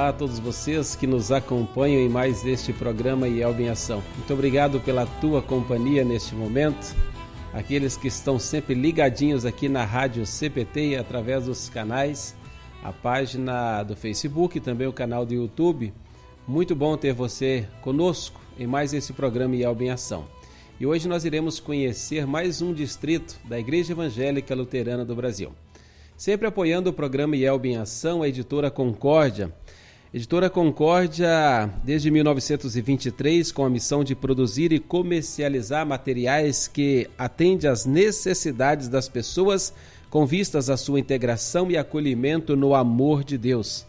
Olá a todos vocês que nos acompanham em mais este programa IELB em Ação. Muito obrigado pela tua companhia neste momento. Aqueles que estão sempre ligadinhos aqui na Rádio CPT através dos canais, a página do Facebook e também o canal do YouTube. Muito bom ter você conosco em mais esse programa IELB em Ação. E hoje nós iremos conhecer mais um distrito da Igreja Evangélica Luterana do Brasil. Sempre apoiando o programa IELB em Ação, a editora Concórdia. Editora Concórdia, desde 1923, com a missão de produzir e comercializar materiais que atendem às necessidades das pessoas com vistas à sua integração e acolhimento no amor de Deus.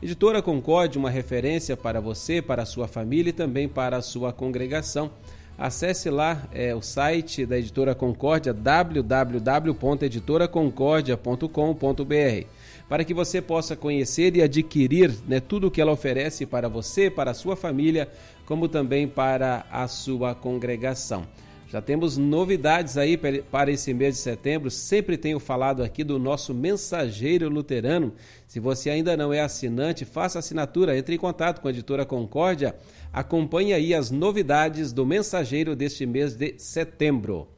Editora Concórdia, uma referência para você, para a sua família e também para a sua congregação. Acesse lá é, o site da Editora Concórdia, www.editoraconcordia.com.br, para que você possa conhecer e adquirir né, tudo o que ela oferece para você, para a sua família, como também para a sua congregação. Já temos novidades aí para esse mês de setembro. Sempre tenho falado aqui do nosso mensageiro luterano. Se você ainda não é assinante, faça assinatura, entre em contato com a editora Concórdia. Acompanhe aí as novidades do mensageiro deste mês de setembro.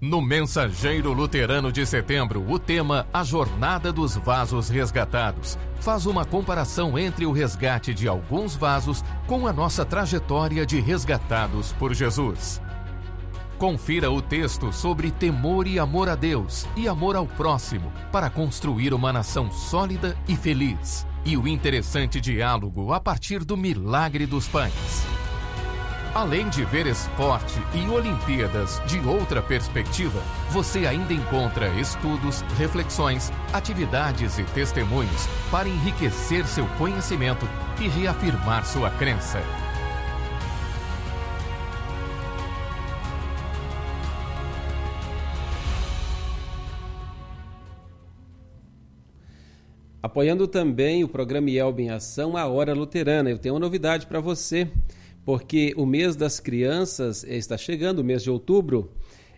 No Mensageiro Luterano de Setembro, o tema A Jornada dos Vasos Resgatados faz uma comparação entre o resgate de alguns vasos com a nossa trajetória de resgatados por Jesus. Confira o texto sobre temor e amor a Deus e amor ao próximo para construir uma nação sólida e feliz. E o interessante diálogo a partir do milagre dos pães. Além de ver esporte e Olimpíadas de outra perspectiva, você ainda encontra estudos, reflexões, atividades e testemunhos para enriquecer seu conhecimento e reafirmar sua crença. Apoiando também o programa IELB em Ação, a Hora Luterana. Eu tenho uma novidade para você porque o mês das crianças está chegando, o mês de outubro,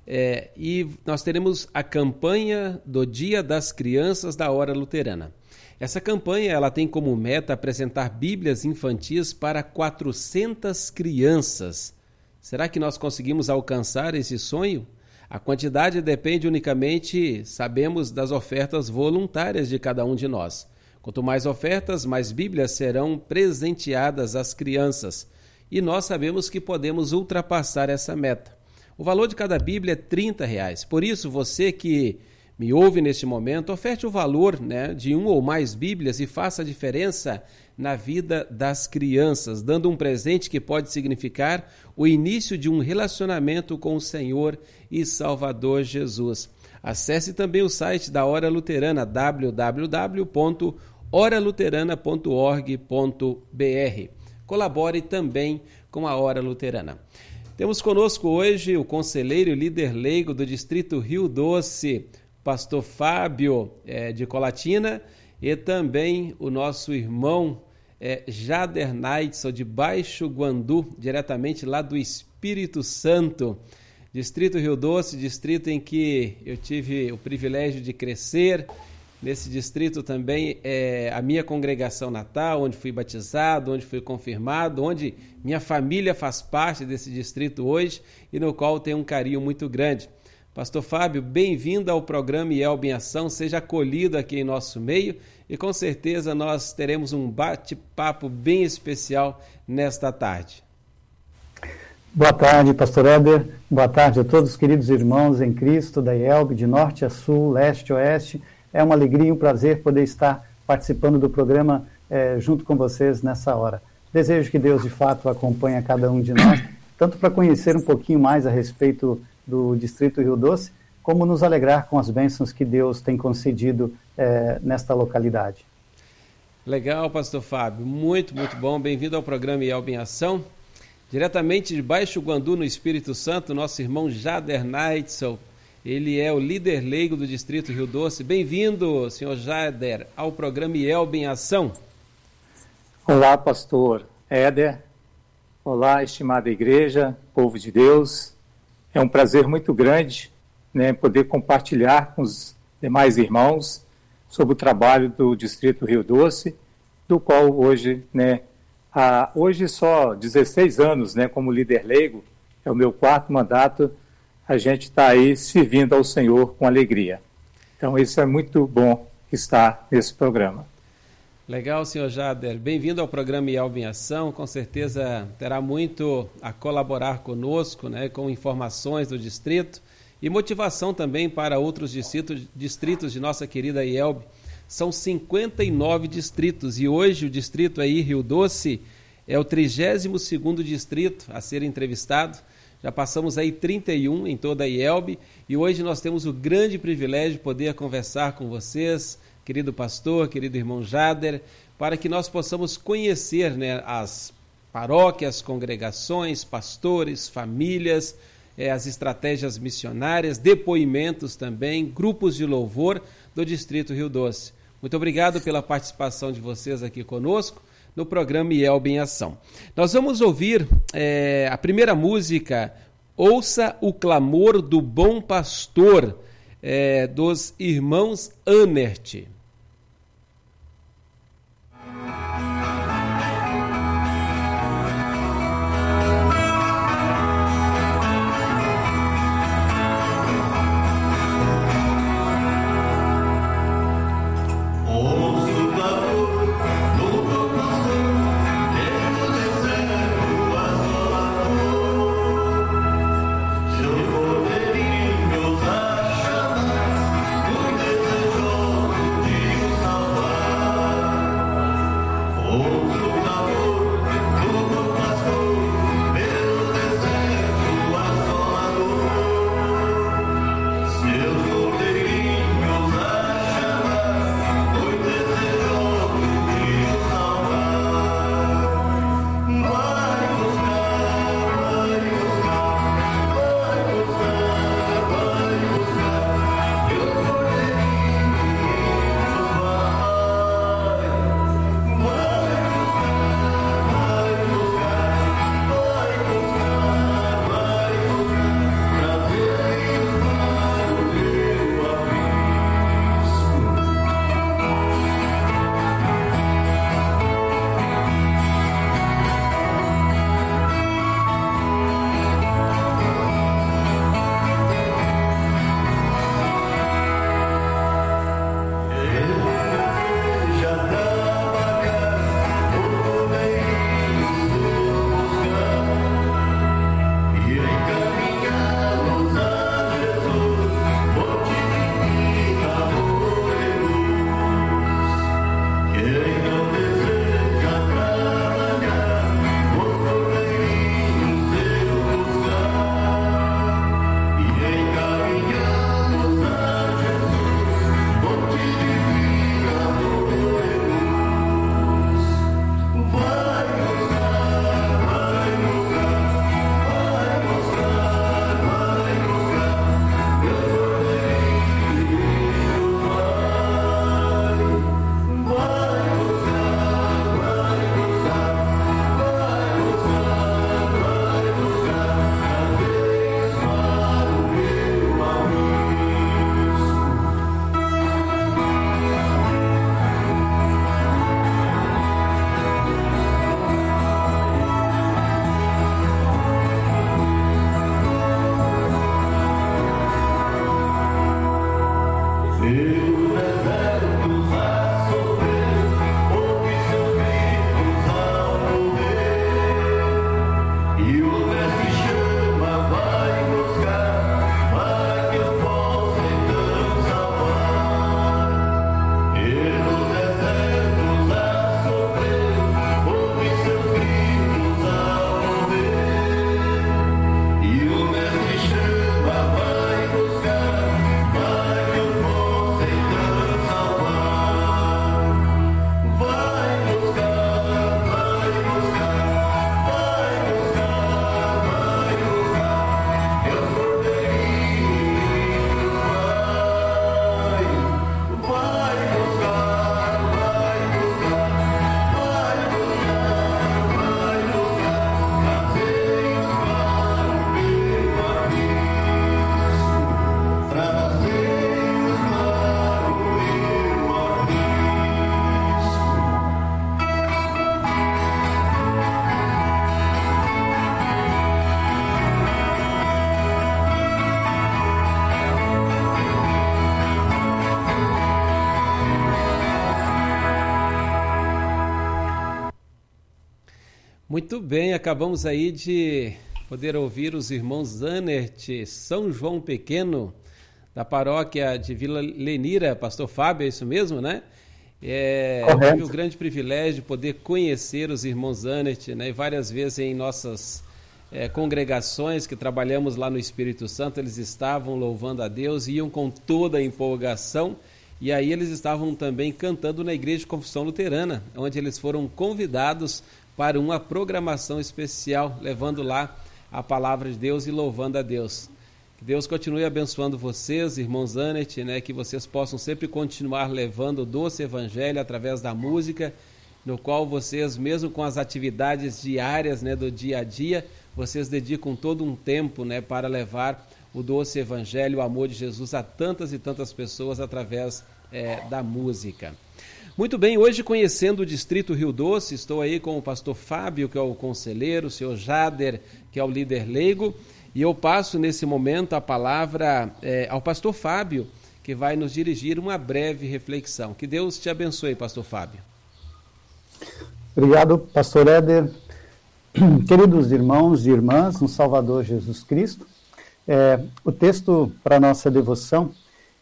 é, e nós teremos a campanha do Dia das Crianças da Hora Luterana. Essa campanha ela tem como meta apresentar Bíblias infantis para 400 crianças. Será que nós conseguimos alcançar esse sonho? A quantidade depende unicamente, sabemos, das ofertas voluntárias de cada um de nós. Quanto mais ofertas, mais Bíblias serão presenteadas às crianças e nós sabemos que podemos ultrapassar essa meta. O valor de cada Bíblia é 30 reais. Por isso, você que me ouve neste momento, oferte o valor né, de um ou mais Bíblias e faça a diferença na vida das crianças, dando um presente que pode significar o início de um relacionamento com o Senhor e Salvador Jesus. Acesse também o site da Hora Luterana, www.oraluterana.org.br colabore também com a Hora Luterana. Temos conosco hoje o conselheiro e líder leigo do Distrito Rio Doce, pastor Fábio é, de Colatina, e também o nosso irmão é, Jader Naidson, de Baixo Guandu, diretamente lá do Espírito Santo. Distrito Rio Doce, distrito em que eu tive o privilégio de crescer, Nesse distrito também é a minha congregação natal, onde fui batizado, onde fui confirmado, onde minha família faz parte desse distrito hoje e no qual tenho um carinho muito grande. Pastor Fábio, bem-vindo ao programa IELB em Ação, seja acolhido aqui em nosso meio e com certeza nós teremos um bate-papo bem especial nesta tarde. Boa tarde, Pastor Éder. Boa tarde a todos os queridos irmãos em Cristo da IELB, de norte a sul, leste a oeste é uma alegria e um prazer poder estar participando do programa é, junto com vocês nessa hora. Desejo que Deus, de fato, acompanhe a cada um de nós, tanto para conhecer um pouquinho mais a respeito do Distrito Rio Doce, como nos alegrar com as bênçãos que Deus tem concedido é, nesta localidade. Legal, Pastor Fábio. Muito, muito bom. Bem-vindo ao programa Yelb em Ação. Diretamente de Baixo Guandu, no Espírito Santo, nosso irmão Jader Neitzel, ele é o líder leigo do Distrito Rio Doce. Bem-vindo, senhor Jader, ao programa IELB em Ação. Olá, pastor Éder. Olá, estimada igreja, povo de Deus. É um prazer muito grande né, poder compartilhar com os demais irmãos sobre o trabalho do Distrito Rio Doce do qual hoje, né, há, hoje só 16 anos, né, como líder leigo, é o meu quarto mandato, a gente está aí servindo ao Senhor com alegria. Então, isso é muito bom estar nesse programa. Legal, senhor Jader. Bem-vindo ao programa IELB em Ação. Com certeza terá muito a colaborar conosco, né, com informações do distrito e motivação também para outros distritos, distritos de nossa querida IELB. São 59 distritos e hoje o distrito aí, Rio Doce, é o 32º distrito a ser entrevistado. Já passamos aí 31 em toda a IELB e hoje nós temos o grande privilégio de poder conversar com vocês, querido pastor, querido irmão Jader, para que nós possamos conhecer né, as paróquias, congregações, pastores, famílias, eh, as estratégias missionárias, depoimentos também, grupos de louvor do Distrito Rio Doce. Muito obrigado pela participação de vocês aqui conosco no programa IELB em Ação. Nós vamos ouvir eh, a primeira música, Ouça o Clamor do Bom Pastor, eh, dos irmãos Anert. Muito bem, acabamos aí de poder ouvir os irmãos Zanert, São João Pequeno, da paróquia de Vila Lenira, pastor Fábio, é isso mesmo, né? É, tive o grande privilégio de poder conhecer os irmãos Zanert, né? E várias vezes em nossas é, congregações que trabalhamos lá no Espírito Santo, eles estavam louvando a Deus, iam com toda a empolgação, e aí eles estavam também cantando na Igreja de Confissão Luterana, onde eles foram convidados para uma programação especial, levando lá a palavra de Deus e louvando a Deus. Que Deus continue abençoando vocês, irmãos Anet, né, que vocês possam sempre continuar levando o doce evangelho através da música, no qual vocês, mesmo com as atividades diárias né, do dia a dia, vocês dedicam todo um tempo né, para levar o doce evangelho, o amor de Jesus a tantas e tantas pessoas através é, da música. Muito bem, hoje conhecendo o Distrito Rio Doce, estou aí com o pastor Fábio, que é o conselheiro, o senhor Jader, que é o líder leigo, e eu passo nesse momento a palavra é, ao pastor Fábio, que vai nos dirigir uma breve reflexão. Que Deus te abençoe, pastor Fábio. Obrigado, pastor Éder. Queridos irmãos e irmãs, no Salvador Jesus Cristo, é, o texto para nossa devoção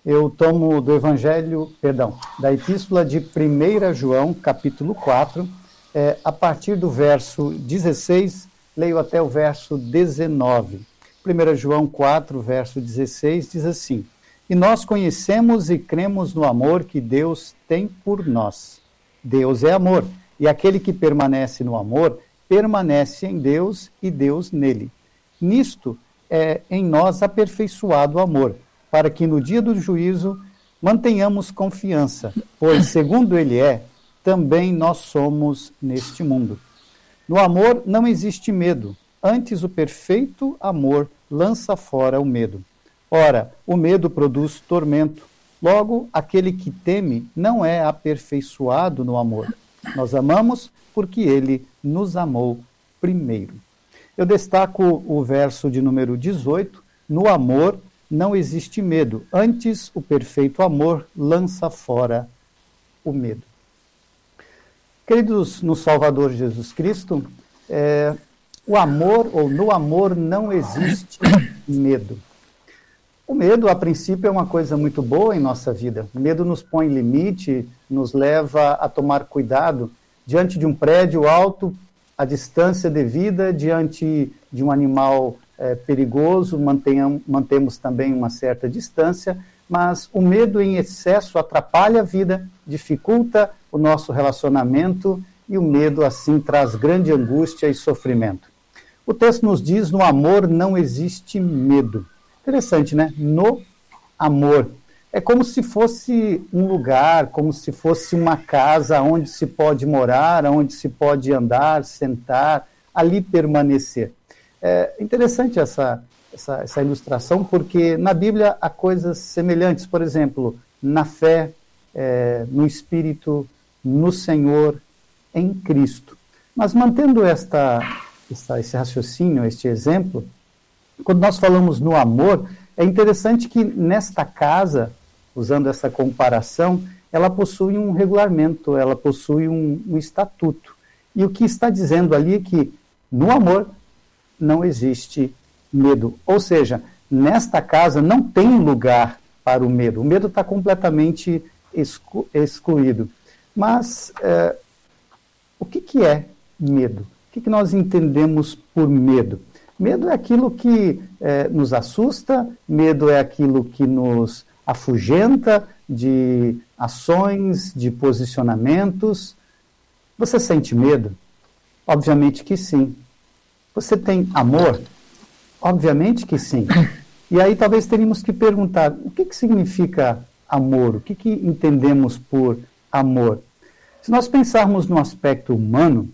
eu tomo do Evangelho, perdão, da Epístola de 1 João, capítulo 4, é, a partir do verso 16, leio até o verso 19. 1 João 4, verso 16, diz assim: E nós conhecemos e cremos no amor que Deus tem por nós. Deus é amor, e aquele que permanece no amor, permanece em Deus e Deus nele. Nisto é em nós aperfeiçoado o amor para que no dia do juízo mantenhamos confiança, pois, segundo Ele é, também nós somos neste mundo. No amor não existe medo, antes o perfeito amor lança fora o medo. Ora, o medo produz tormento. Logo, aquele que teme não é aperfeiçoado no amor. Nós amamos porque ele nos amou primeiro. Eu destaco o verso de número 18. No amor não existe medo. Antes, o perfeito amor lança fora o medo. Queridos no Salvador Jesus Cristo, é, o amor, ou no amor, não existe medo. O medo, a princípio, é uma coisa muito boa em nossa vida. O medo nos põe limite, nos leva a tomar cuidado diante de um prédio alto, a distância devida, diante de um animal é, perigoso, mantemos também uma certa distância, mas o medo em excesso atrapalha a vida, dificulta o nosso relacionamento e o medo, assim, traz grande angústia e sofrimento. O texto nos diz: no amor não existe medo. Interessante, né? No amor. É como se fosse um lugar, como se fosse uma casa onde se pode morar, onde se pode andar, sentar, ali permanecer. É interessante essa, essa, essa ilustração, porque na Bíblia há coisas semelhantes, por exemplo, na fé, é, no Espírito, no Senhor, em Cristo. Mas mantendo esta, esta, esse raciocínio, este exemplo, quando nós falamos no amor, é interessante que nesta casa, usando essa comparação, ela possui um regulamento, ela possui um, um estatuto. E o que está dizendo ali é que no amor não existe medo. Ou seja, nesta casa não tem lugar para o medo. O medo está completamente exclu excluído. Mas é, o que, que é medo? O que, que nós entendemos por medo? Medo é aquilo que é, nos assusta, medo é aquilo que nos afugenta de ações, de posicionamentos. Você sente medo? Obviamente que sim. Você tem amor? Obviamente que sim. E aí talvez teríamos que perguntar: o que, que significa amor? O que, que entendemos por amor? Se nós pensarmos no aspecto humano,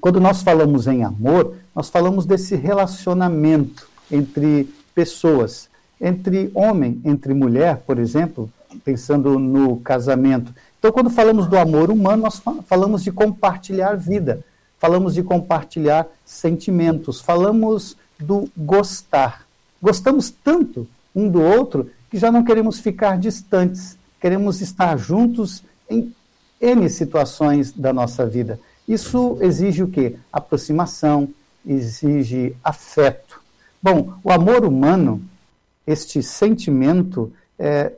quando nós falamos em amor, nós falamos desse relacionamento entre pessoas, entre homem, entre mulher, por exemplo, pensando no casamento. Então, quando falamos do amor humano, nós falamos de compartilhar vida, falamos de compartilhar sentimentos, falamos do gostar. Gostamos tanto um do outro que já não queremos ficar distantes, queremos estar juntos em N situações da nossa vida. Isso exige o quê? Aproximação, exige afeto. Bom, o amor humano, este sentimento, é,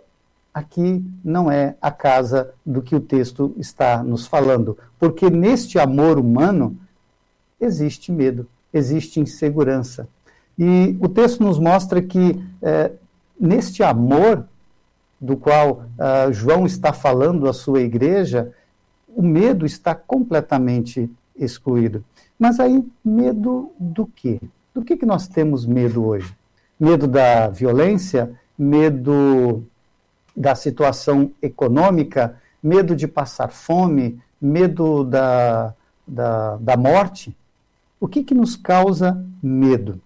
aqui não é a casa do que o texto está nos falando, porque neste amor humano existe medo, existe insegurança. E o texto nos mostra que é, neste amor do qual uh, João está falando à sua igreja, o medo está completamente excluído. Mas aí, medo do quê? Do que, que nós temos medo hoje? Medo da violência? Medo da situação econômica? Medo de passar fome? Medo da, da, da morte? O que, que nos causa medo?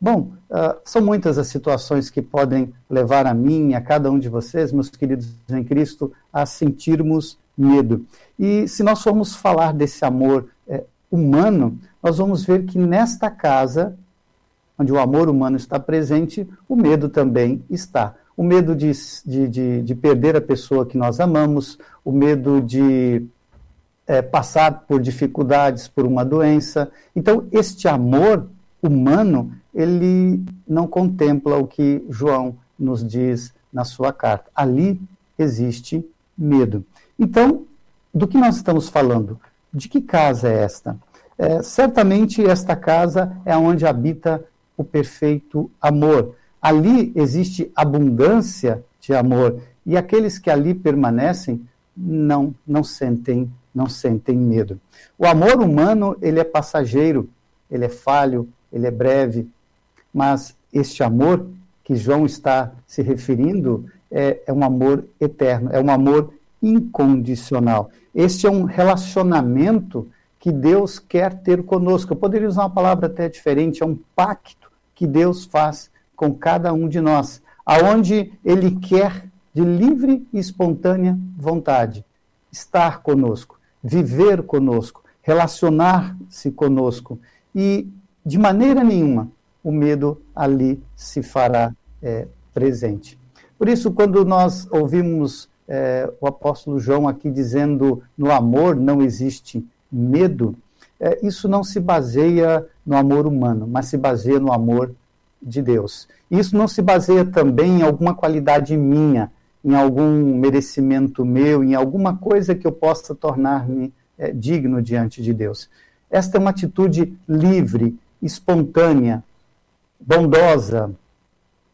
Bom, uh, são muitas as situações que podem levar a mim, a cada um de vocês, meus queridos em Cristo, a sentirmos medo. E se nós formos falar desse amor é, humano, nós vamos ver que nesta casa, onde o amor humano está presente, o medo também está. O medo de, de, de, de perder a pessoa que nós amamos, o medo de é, passar por dificuldades, por uma doença. Então, este amor humano ele não contempla o que João nos diz na sua carta. Ali existe medo. Então, do que nós estamos falando? De que casa é esta? É, certamente esta casa é onde habita o perfeito amor. Ali existe abundância de amor e aqueles que ali permanecem não não sentem não sentem medo. O amor humano ele é passageiro, ele é falho, ele é breve, mas este amor que João está se referindo é, é um amor eterno, é um amor incondicional. Este é um relacionamento que Deus quer ter conosco. Eu poderia usar uma palavra até diferente, é um pacto que Deus faz com cada um de nós, aonde ele quer de livre e espontânea vontade estar conosco, viver conosco, relacionar-se conosco e de maneira nenhuma o medo ali se fará é, presente. Por isso, quando nós ouvimos é, o apóstolo João aqui dizendo no amor não existe medo, é, isso não se baseia no amor humano, mas se baseia no amor de Deus. Isso não se baseia também em alguma qualidade minha, em algum merecimento meu, em alguma coisa que eu possa tornar-me é, digno diante de Deus. Esta é uma atitude livre, espontânea, bondosa,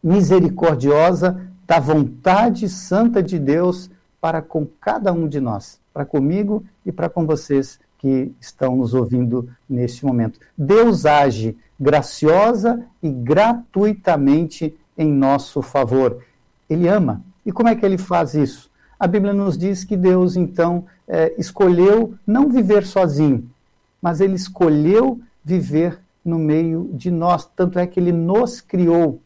misericordiosa da vontade santa de Deus para com cada um de nós, para comigo e para com vocês que estão nos ouvindo neste momento. Deus age graciosa e gratuitamente em nosso favor. Ele ama. E como é que ele faz isso? A Bíblia nos diz que Deus, então, é, escolheu não viver sozinho, mas ele escolheu viver no meio de nós. Tanto é que ele nos criou.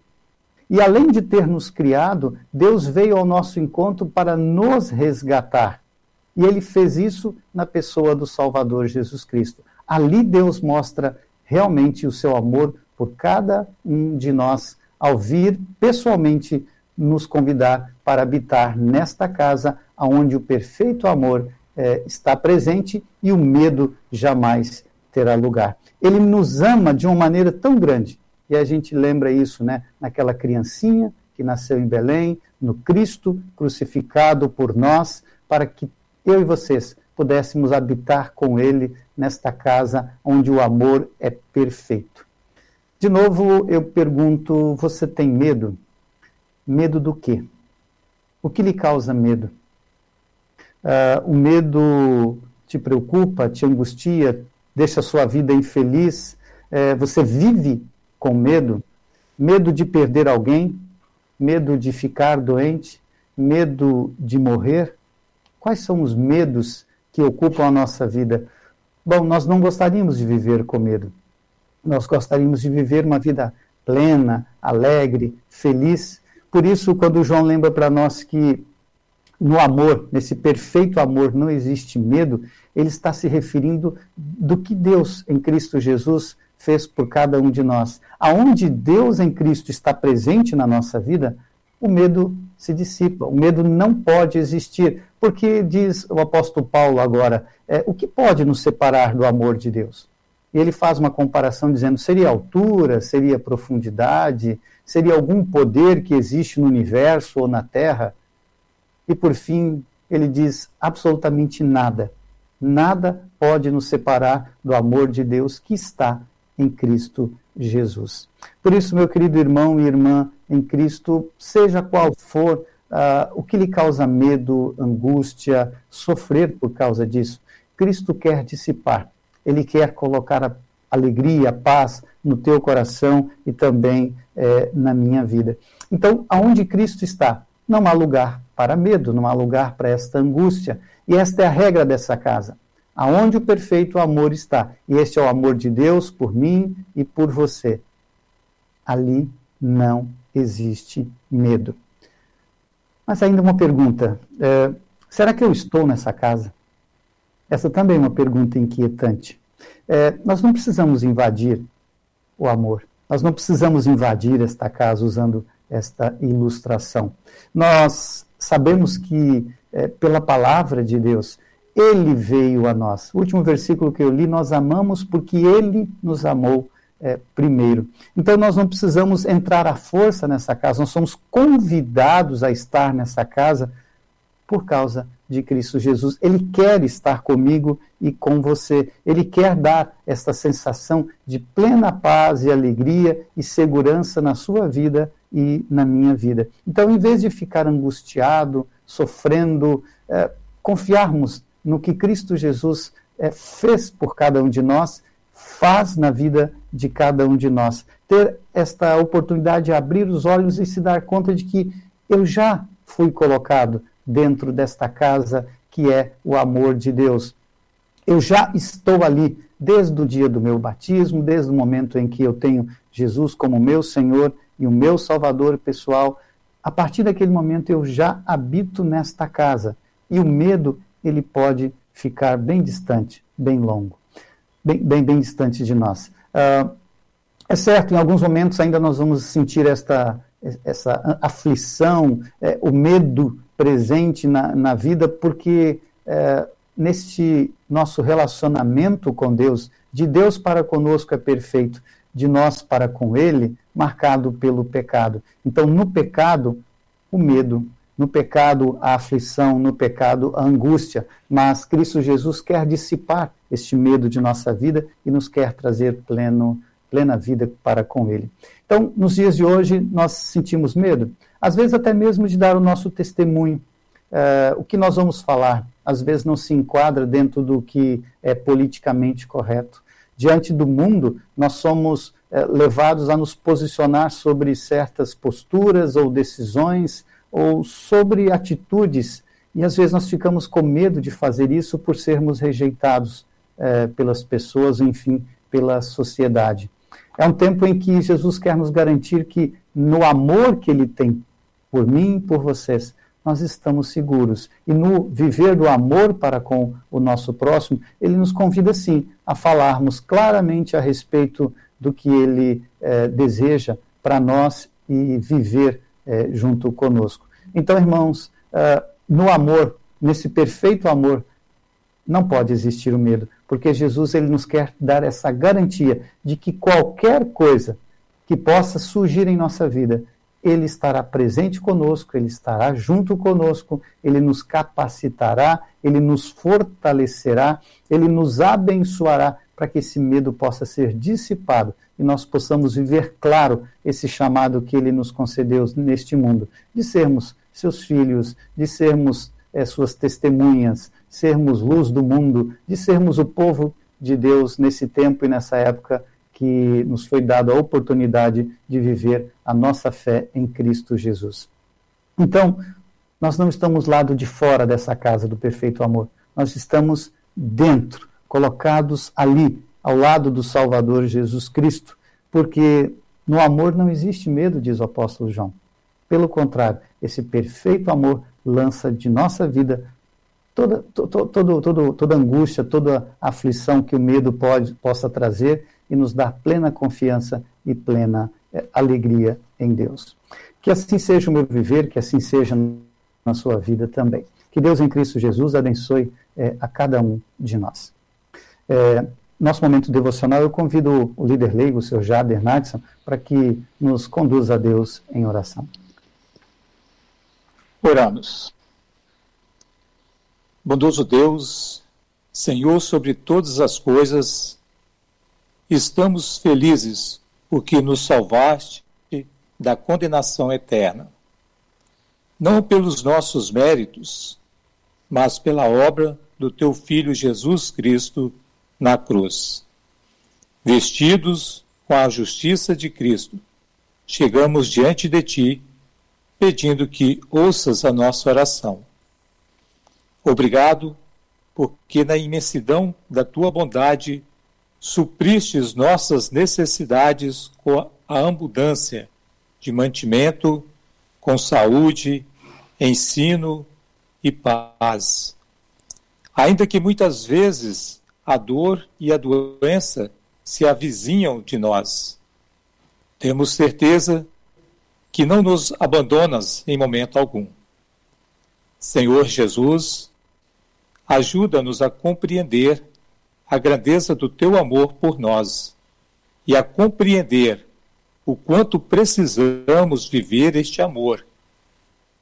E além de ter nos criado, Deus veio ao nosso encontro para nos resgatar. E ele fez isso na pessoa do Salvador Jesus Cristo. Ali Deus mostra realmente o seu amor por cada um de nós ao vir pessoalmente nos convidar para habitar nesta casa onde o perfeito amor é, está presente e o medo jamais terá lugar. Ele nos ama de uma maneira tão grande. E a gente lembra isso, né? Naquela criancinha que nasceu em Belém, no Cristo crucificado por nós, para que eu e vocês pudéssemos habitar com Ele nesta casa onde o amor é perfeito. De novo, eu pergunto: você tem medo? Medo do quê? O que lhe causa medo? Uh, o medo te preocupa, te angustia, deixa a sua vida infeliz, é, você vive com medo, medo de perder alguém, medo de ficar doente, medo de morrer. Quais são os medos que ocupam a nossa vida? Bom, nós não gostaríamos de viver com medo. Nós gostaríamos de viver uma vida plena, alegre, feliz. Por isso, quando João lembra para nós que no amor, nesse perfeito amor, não existe medo, ele está se referindo do que Deus em Cristo Jesus fez por cada um de nós. Aonde Deus em Cristo está presente na nossa vida, o medo se dissipa. O medo não pode existir. Porque diz o apóstolo Paulo agora, é, o que pode nos separar do amor de Deus? E ele faz uma comparação dizendo: seria altura, seria profundidade, seria algum poder que existe no universo ou na terra? E por fim, ele diz: absolutamente nada. Nada pode nos separar do amor de Deus que está em Cristo Jesus. Por isso, meu querido irmão e irmã em Cristo, seja qual for uh, o que lhe causa medo, angústia, sofrer por causa disso, Cristo quer dissipar. Ele quer colocar a alegria, a paz no teu coração e também eh, na minha vida. Então, aonde Cristo está, não há lugar para medo, não há lugar para esta angústia. E esta é a regra dessa casa. Aonde o perfeito amor está, e este é o amor de Deus por mim e por você, ali não existe medo. Mas ainda uma pergunta: é, será que eu estou nessa casa? Essa também é uma pergunta inquietante. É, nós não precisamos invadir o amor. Nós não precisamos invadir esta casa usando esta ilustração. Nós sabemos que, é, pela palavra de Deus, ele veio a nós. O último versículo que eu li, nós amamos porque ele nos amou é, primeiro. Então nós não precisamos entrar à força nessa casa, nós somos convidados a estar nessa casa por causa de Cristo Jesus. Ele quer estar comigo e com você. Ele quer dar esta sensação de plena paz e alegria e segurança na sua vida e na minha vida. Então, em vez de ficar angustiado, sofrendo, é, confiarmos no que Cristo Jesus é, fez por cada um de nós, faz na vida de cada um de nós. Ter esta oportunidade de abrir os olhos e se dar conta de que eu já fui colocado dentro desta casa que é o amor de Deus. Eu já estou ali desde o dia do meu batismo, desde o momento em que eu tenho Jesus como meu Senhor e o meu Salvador pessoal. A partir daquele momento eu já habito nesta casa e o medo ele pode ficar bem distante, bem longo, bem, bem, bem distante de nós. Uh, é certo, em alguns momentos ainda nós vamos sentir esta, essa aflição, é, o medo presente na, na vida, porque é, neste nosso relacionamento com Deus, de Deus para conosco é perfeito, de nós para com Ele, marcado pelo pecado. Então, no pecado, o medo, no pecado, a aflição, no pecado, a angústia. Mas Cristo Jesus quer dissipar este medo de nossa vida e nos quer trazer pleno, plena vida para com Ele. Então, nos dias de hoje, nós sentimos medo às vezes até mesmo de dar o nosso testemunho. Uh, o que nós vamos falar, às vezes não se enquadra dentro do que é politicamente correto. Diante do mundo, nós somos uh, levados a nos posicionar sobre certas posturas ou decisões ou sobre atitudes, e às vezes nós ficamos com medo de fazer isso por sermos rejeitados uh, pelas pessoas, enfim, pela sociedade. É um tempo em que Jesus quer nos garantir que, no amor que ele tem por mim e por vocês, nós estamos seguros. E no viver do amor para com o nosso próximo, ele nos convida, sim, a falarmos claramente a respeito do que ele eh, deseja para nós e viver eh, junto conosco. Então, irmãos, uh, no amor, nesse perfeito amor, não pode existir o medo, porque Jesus ele nos quer dar essa garantia de que qualquer coisa que possa surgir em nossa vida, ele estará presente conosco, ele estará junto conosco, ele nos capacitará, ele nos fortalecerá, ele nos abençoará para que esse medo possa ser dissipado e nós possamos viver claro esse chamado que ele nos concedeu neste mundo, de sermos seus filhos, de sermos é, suas testemunhas, sermos luz do mundo, de sermos o povo de Deus nesse tempo e nessa época que nos foi dado a oportunidade de viver a nossa fé em Cristo Jesus. Então, nós não estamos lado de fora dessa casa do perfeito amor. Nós estamos dentro, colocados ali, ao lado do Salvador Jesus Cristo, porque no amor não existe medo, diz o apóstolo João. Pelo contrário, esse perfeito amor lança de nossa vida toda, toda, toda, toda angústia, toda aflição que o medo pode, possa trazer e nos dá plena confiança e plena eh, alegria em Deus. Que assim seja o meu viver, que assim seja na sua vida também. Que Deus em Cristo Jesus abençoe é, a cada um de nós. É, nosso momento devocional, eu convido o líder leigo, o senhor Jader Nadson, para que nos conduza a Deus em oração. Oramos. Bondoso Deus, Senhor sobre todas as coisas, estamos felizes porque nos salvaste da condenação eterna. Não pelos nossos méritos, mas pela obra do teu Filho Jesus Cristo na cruz. Vestidos com a justiça de Cristo, chegamos diante de ti, pedindo que ouças a nossa oração. Obrigado, porque na imensidão da tua bondade supristes nossas necessidades com a abundância de mantimento, com saúde, ensino e paz. Ainda que muitas vezes a dor e a doença se avizinham de nós, temos certeza que não nos abandonas em momento algum. Senhor Jesus, ajuda-nos a compreender a grandeza do teu amor por nós e a compreender o quanto precisamos viver este amor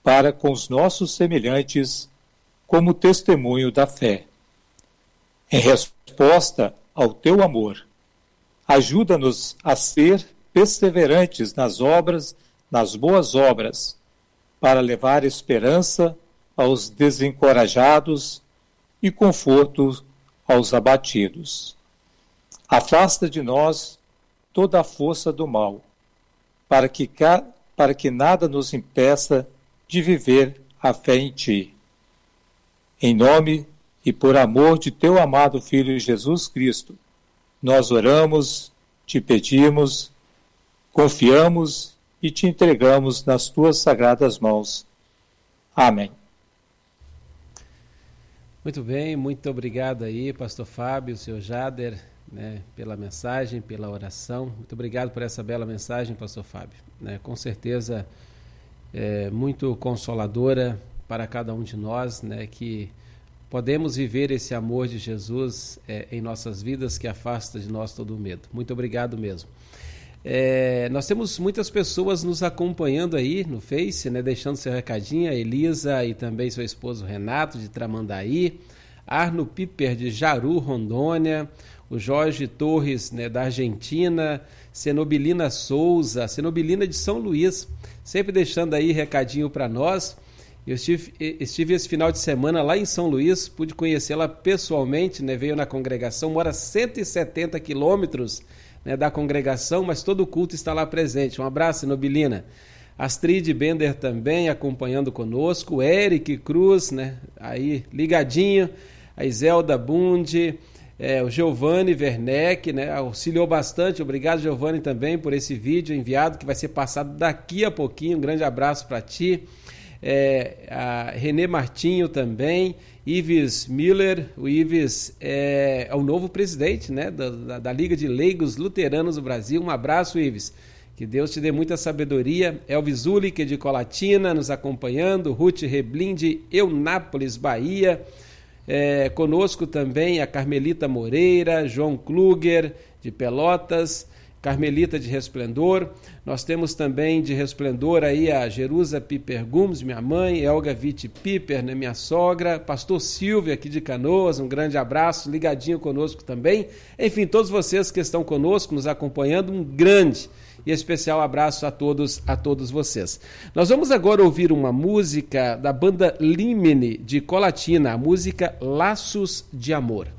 para com os nossos semelhantes como testemunho da fé. Em resposta ao teu amor, ajuda-nos a ser perseverantes nas obras, nas boas obras, para levar esperança aos desencorajados e conforto aos abatidos. Afasta de nós toda a força do mal, para que, para que nada nos impeça de viver a fé em Ti. Em nome e por amor de Teu amado Filho Jesus Cristo, nós oramos, te pedimos, confiamos e te entregamos nas Tuas sagradas mãos. Amém. Muito bem, muito obrigado aí, Pastor Fábio, Senhor Jader, né, pela mensagem, pela oração. Muito obrigado por essa bela mensagem, Pastor Fábio. Né, com certeza é muito consoladora para cada um de nós, né, que podemos viver esse amor de Jesus é, em nossas vidas que afasta de nós todo o medo. Muito obrigado mesmo. É, nós temos muitas pessoas nos acompanhando aí no Face, né, deixando seu recadinho, a Elisa e também seu esposo Renato de Tramandaí, Arno Piper de Jaru, Rondônia, o Jorge Torres né, da Argentina, Cenobilina Souza, Cenobilina de São Luís, sempre deixando aí recadinho para nós. Eu estive, estive, esse final de semana lá em São Luís, pude conhecê-la pessoalmente, né, veio na congregação, mora 170 quilômetros né, da congregação, mas todo o culto está lá presente. Um abraço, Nobilina. Astrid Bender também acompanhando conosco, Eric Cruz, né, aí ligadinho, a Iselda Bunde, é, o Giovanni Werneck, né, auxiliou bastante. Obrigado, Giovanni, também por esse vídeo enviado que vai ser passado daqui a pouquinho. Um grande abraço para ti. É, a Renê Martinho também, Ives Miller, o Ives é, é o novo presidente né, da, da, da, Liga de Leigos Luteranos do Brasil. Um abraço, Ives. Que Deus te dê muita sabedoria. Elvis Ulick de Colatina nos acompanhando, Ruth Reblin de Eunápolis, Bahia. É, conosco também a Carmelita Moreira, João Kluger, de Pelotas, Carmelita de Resplendor. Nós temos também de Resplendor aí a Jerusa Piper Gomes, minha mãe, Elga Vitti Piper, né, minha sogra, Pastor Silvio aqui de Canoas, um grande abraço, ligadinho conosco também. Enfim, todos vocês que estão conosco, nos acompanhando, um grande e especial abraço a todos, a todos vocês. Nós vamos agora ouvir uma música da banda Limene de Colatina, a música Laços de Amor.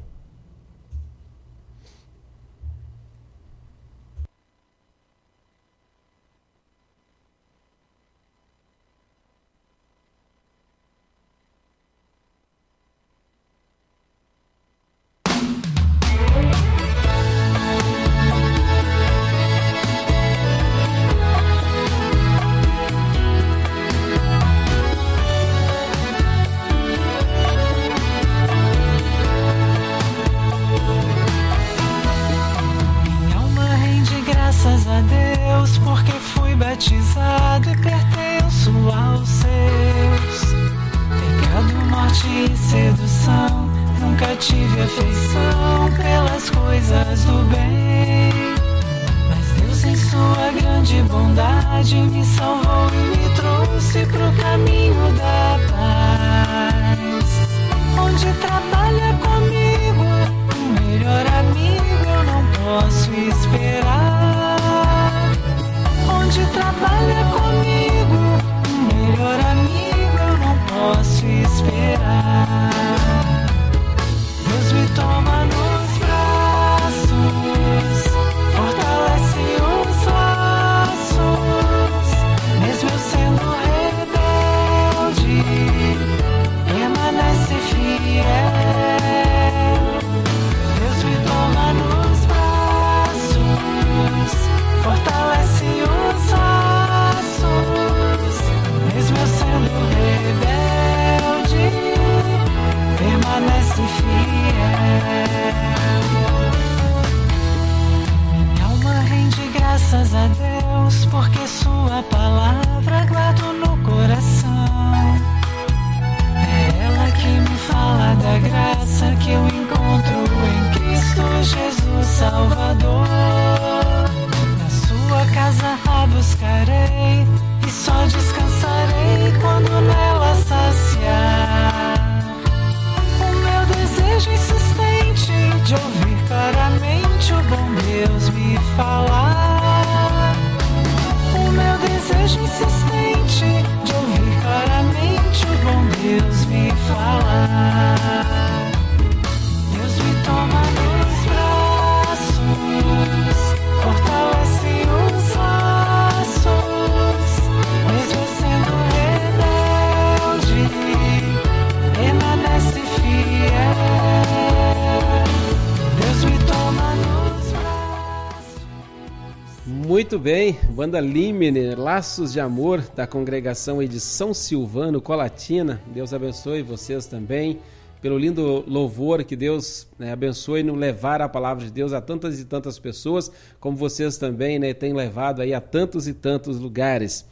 Banda Limine, Laços de Amor, da congregação São Silvano, Colatina. Deus abençoe vocês também, pelo lindo louvor que Deus né, abençoe no levar a palavra de Deus a tantas e tantas pessoas, como vocês também né, têm levado aí a tantos e tantos lugares.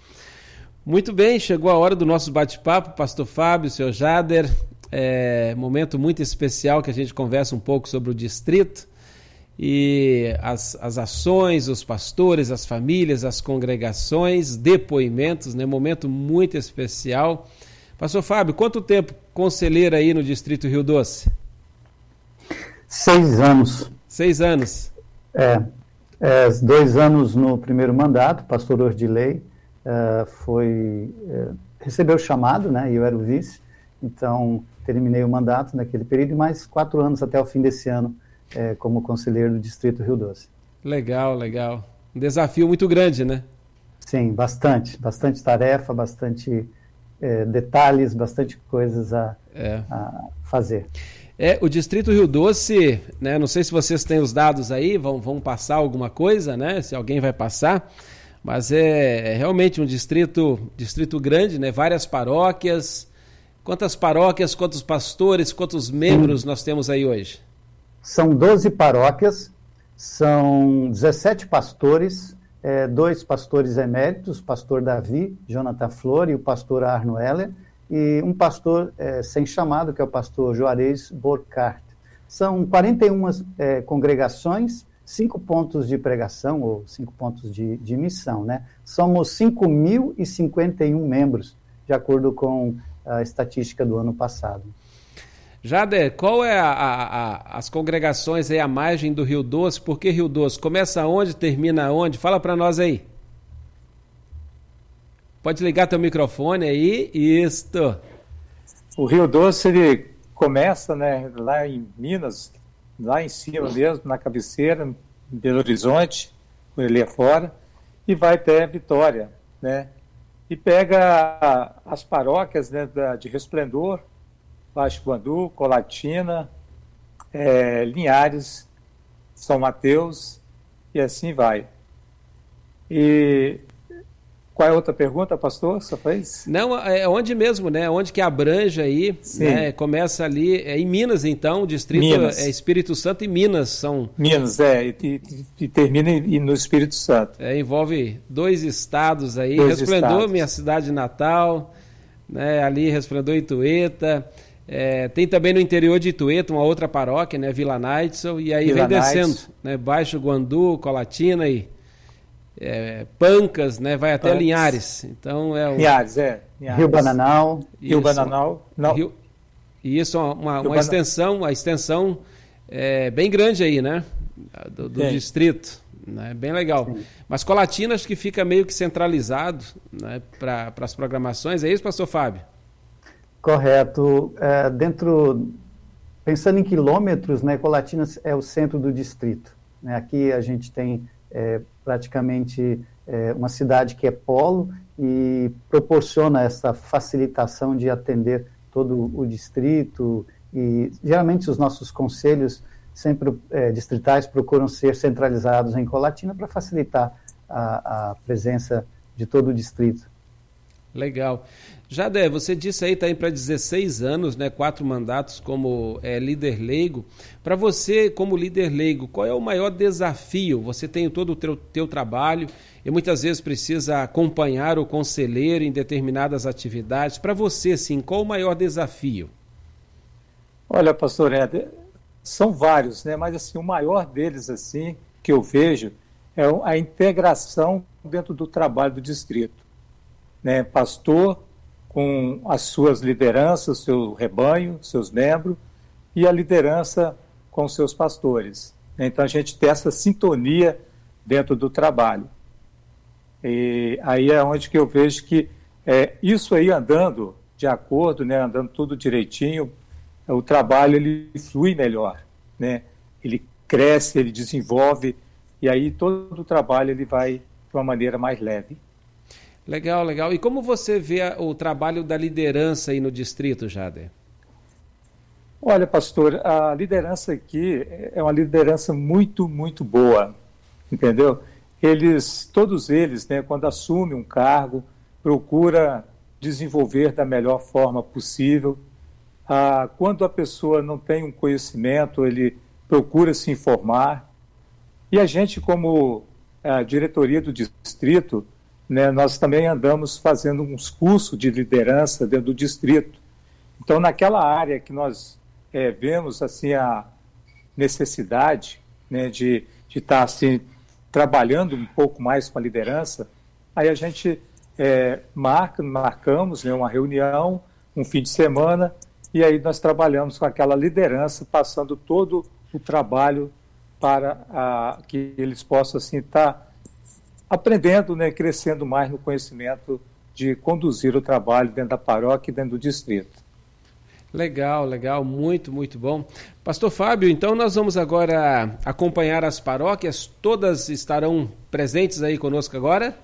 Muito bem, chegou a hora do nosso bate-papo, Pastor Fábio, Seu Jader. É, momento muito especial que a gente conversa um pouco sobre o distrito e as, as ações, os pastores, as famílias, as congregações, depoimentos, né? Momento muito especial. Pastor Fábio, quanto tempo conselheiro aí no Distrito Rio Doce? Seis anos. Seis anos. É, é, dois anos no primeiro mandato, pastor Ordilei é, foi, é, recebeu o chamado, né, eu era o vice, então terminei o mandato naquele período e mais quatro anos até o fim desse ano é, como conselheiro do Distrito Rio Doce. Legal, legal. Um desafio muito grande, né? Sim, bastante, bastante tarefa, bastante é, detalhes, bastante coisas a, É. a fazer. É, o Distrito Rio Doce, né? Não sei se vocês têm os dados aí, vão, vão passar alguma coisa, né? Se alguém vai passar, mas é, é realmente um distrito, distrito grande, né? Várias paróquias. Quantas paróquias, quantos pastores, quantos membros nós temos aí hoje? São 12 paróquias, são 17 pastores, é, dois pastores eméritos, o pastor Davi, Jonathan Flor e o pastor Arno Heller, e um pastor é, sem chamado, que é o pastor Juarez Borcart. São 41 é, congregações, cinco pontos de pregação, ou cinco pontos de, de missão, né? Somos 5.051 membros, de acordo com a estatística do ano passado. Jader, qual é a, a, a, as congregações aí à margem do Rio Doce? Por que Rio Doce? Começa onde, termina onde? Fala para nós aí. Pode ligar teu microfone aí. Isto. O Rio Doce ele começa, né, lá em Minas, lá em cima mesmo, na cabeceira, Belo Horizonte, por ali afora, e vai até Vitória, né? E pega as paróquias né, da, de Resplendor, Baixo Guandu, Colatina, é, Linhares, São Mateus, e assim vai. E qual é a outra pergunta, pastor? Só fez? Não, é onde mesmo, né? Onde que abrange aí, né? Começa ali, é em Minas, então, o distrito Minas. é Espírito Santo e Minas são... Minas, é, e, e, e termina em, no Espírito Santo. É, envolve dois estados aí, dois Resplendor, estados. minha cidade natal, né? Ali Resplendor Itueta, é, tem também no interior de Itueta uma outra paróquia, né? Vila Naitzel, e aí Vila vem descendo, né? Baixo Guandu, Colatina e é, Pancas, né? Vai até Pancas. Linhares. Então é o... Linhares, é. Linhares. Rio Bananal. Rio Bananal. Não. Rio... E isso é uma, uma extensão, uma extensão é, bem grande aí, né? Do, do distrito. Né? Bem legal. Sim. Mas Colatina acho que fica meio que centralizado né? para as programações. É isso, pastor Fábio? Correto. É, dentro, pensando em quilômetros, né, Colatina é o centro do distrito. Né? Aqui a gente tem é, praticamente é, uma cidade que é polo e proporciona essa facilitação de atender todo o distrito e geralmente os nossos conselhos sempre é, distritais procuram ser centralizados em Colatina para facilitar a, a, presença de todo o distrito. Legal. Jadé, você disse aí, está indo para 16 anos, né, quatro mandatos como é, líder leigo. Para você, como líder leigo, qual é o maior desafio? Você tem todo o teu, teu trabalho e muitas vezes precisa acompanhar o conselheiro em determinadas atividades. Para você, sim, qual o maior desafio? Olha, pastor Éder, são vários, né? mas assim, o maior deles, assim, que eu vejo, é a integração dentro do trabalho do distrito. Né? Pastor, com as suas lideranças, seu rebanho, seus membros, e a liderança com seus pastores. Então a gente tem essa sintonia dentro do trabalho. E aí é onde que eu vejo que é, isso aí andando de acordo, né, andando tudo direitinho, o trabalho ele flui melhor, né? Ele cresce, ele desenvolve e aí todo o trabalho ele vai de uma maneira mais leve. Legal, legal. E como você vê o trabalho da liderança aí no distrito, Jader? Olha, pastor, a liderança aqui é uma liderança muito, muito boa, entendeu? Eles, todos eles, né, quando assumem um cargo, procura desenvolver da melhor forma possível. Ah, quando a pessoa não tem um conhecimento, ele procura se informar. E a gente, como a diretoria do distrito, né, nós também andamos fazendo uns cursos de liderança dentro do distrito. Então, naquela área que nós é, vemos assim a necessidade né, de estar tá, assim, trabalhando um pouco mais com a liderança, aí a gente é, marca, marcamos né, uma reunião, um fim de semana, e aí nós trabalhamos com aquela liderança, passando todo o trabalho para a, que eles possam assim estar tá aprendendo, né, crescendo mais no conhecimento de conduzir o trabalho dentro da paróquia e dentro do distrito. Legal, legal, muito, muito bom. Pastor Fábio, então nós vamos agora acompanhar as paróquias, todas estarão presentes aí conosco agora?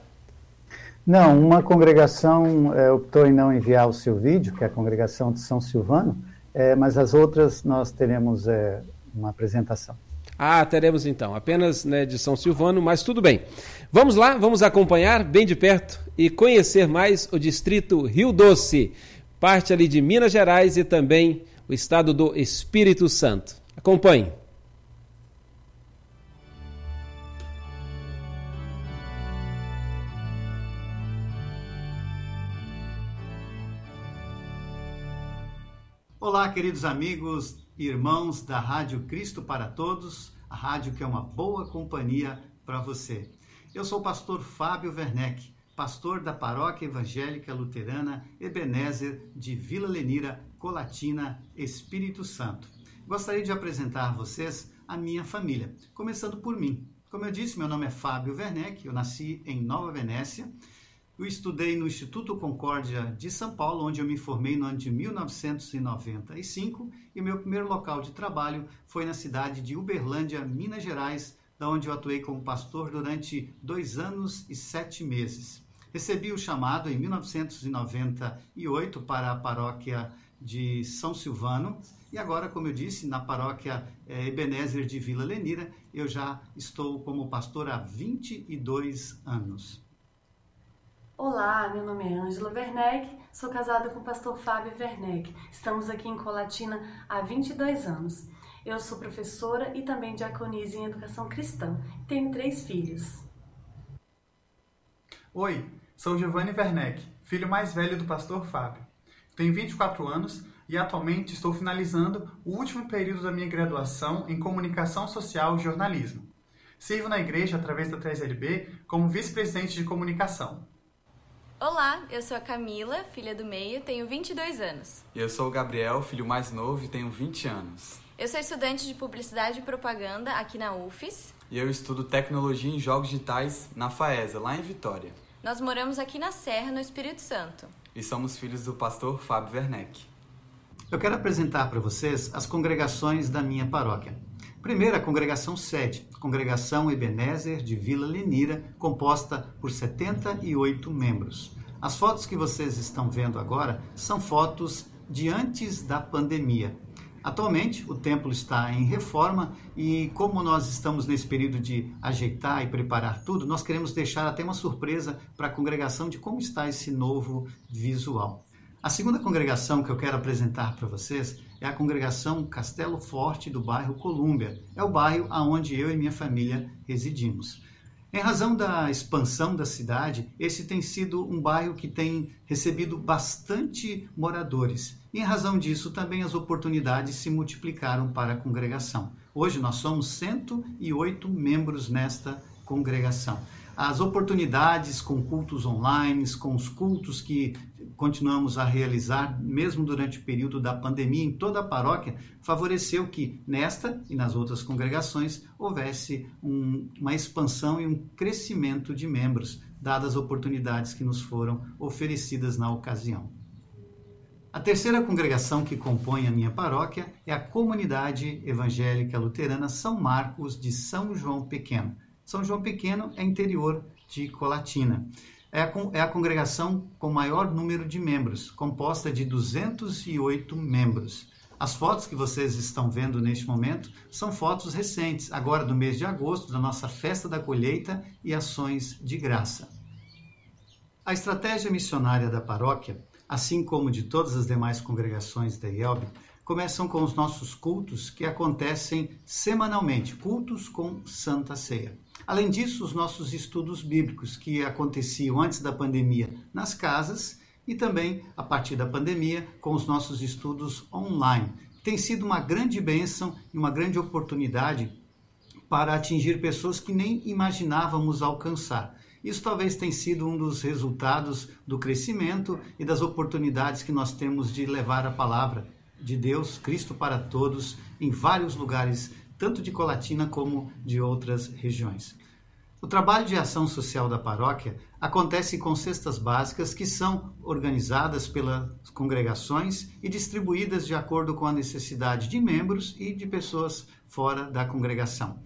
Não, uma congregação é, optou em não enviar o seu vídeo, que é a congregação de São Silvano, é, mas as outras nós teremos é, uma apresentação. Ah, teremos então, apenas né, de São Silvano, mas tudo bem. Vamos lá, vamos acompanhar bem de perto e conhecer mais o distrito Rio Doce, parte ali de Minas Gerais e também o estado do Espírito Santo. Acompanhe. Olá, queridos amigos irmãos da Rádio Cristo para Todos, a rádio que é uma boa companhia para você. Eu sou o pastor Fábio Werneck, pastor da Paróquia Evangélica Luterana Ebenezer de Vila Lenira, Colatina, Espírito Santo. Gostaria de apresentar a vocês a minha família, começando por mim. Como eu disse, meu nome é Fábio Werneck, eu nasci em Nova Venécia, eu estudei no Instituto Concórdia de São Paulo, onde eu me formei no ano de 1995, e meu primeiro local de trabalho foi na cidade de Uberlândia, Minas Gerais, da onde eu atuei como pastor durante dois anos e sete meses. Recebi o chamado em 1998 para a paróquia de São Silvano e agora, como eu disse, na paróquia é, Ebenezer de Vila Lenira, eu já estou como pastor há 22 anos. Olá, meu nome é Ângela Werneck, sou casada com o pastor Fábio Werneck. Estamos aqui em Colatina há 22 anos. Eu sou professora e também diaconisa em educação cristã. Tenho três filhos. Oi, sou Giovanni Werneck, filho mais velho do pastor Fábio. Tenho 24 anos e atualmente estou finalizando o último período da minha graduação em Comunicação Social e Jornalismo. Sirvo na igreja através da 3LB como vice-presidente de comunicação. Olá, eu sou a Camila, filha do meio, tenho 22 anos. E eu sou o Gabriel, filho mais novo e tenho 20 anos. Eu sou estudante de Publicidade e Propaganda aqui na UFES. E eu estudo Tecnologia em Jogos Digitais na FAESA, lá em Vitória. Nós moramos aqui na Serra, no Espírito Santo. E somos filhos do pastor Fábio Werneck. Eu quero apresentar para vocês as congregações da minha paróquia. Primeiro, a congregação sede, congregação Ebenezer de Vila Lenira, composta por 78 membros. As fotos que vocês estão vendo agora são fotos de antes da pandemia. Atualmente, o templo está em reforma e, como nós estamos nesse período de ajeitar e preparar tudo, nós queremos deixar até uma surpresa para a congregação de como está esse novo visual. A segunda congregação que eu quero apresentar para vocês é a congregação Castelo Forte do bairro Colúmbia. É o bairro aonde eu e minha família residimos. Em razão da expansão da cidade, esse tem sido um bairro que tem recebido bastante moradores. E em razão disso, também as oportunidades se multiplicaram para a congregação. Hoje nós somos 108 membros nesta congregação as oportunidades com cultos online, com os cultos que continuamos a realizar, mesmo durante o período da pandemia, em toda a paróquia, favoreceu que nesta e nas outras congregações houvesse um, uma expansão e um crescimento de membros, dadas as oportunidades que nos foram oferecidas na ocasião. A terceira congregação que compõe a minha paróquia é a Comunidade Evangélica Luterana São Marcos de São João Pequeno. São João Pequeno é interior de Colatina. É a, é a congregação com maior número de membros, composta de 208 membros. As fotos que vocês estão vendo neste momento são fotos recentes, agora do mês de agosto, da nossa festa da colheita e ações de graça. A estratégia missionária da paróquia, assim como de todas as demais congregações da IELB, começam com os nossos cultos que acontecem semanalmente, cultos com Santa Ceia. Além disso, os nossos estudos bíblicos que aconteciam antes da pandemia nas casas e também a partir da pandemia com os nossos estudos online. Tem sido uma grande bênção e uma grande oportunidade para atingir pessoas que nem imaginávamos alcançar. Isso talvez tenha sido um dos resultados do crescimento e das oportunidades que nós temos de levar a palavra de Deus, Cristo para todos, em vários lugares tanto de Colatina como de outras regiões. O trabalho de ação social da paróquia acontece com cestas básicas que são organizadas pelas congregações e distribuídas de acordo com a necessidade de membros e de pessoas fora da congregação.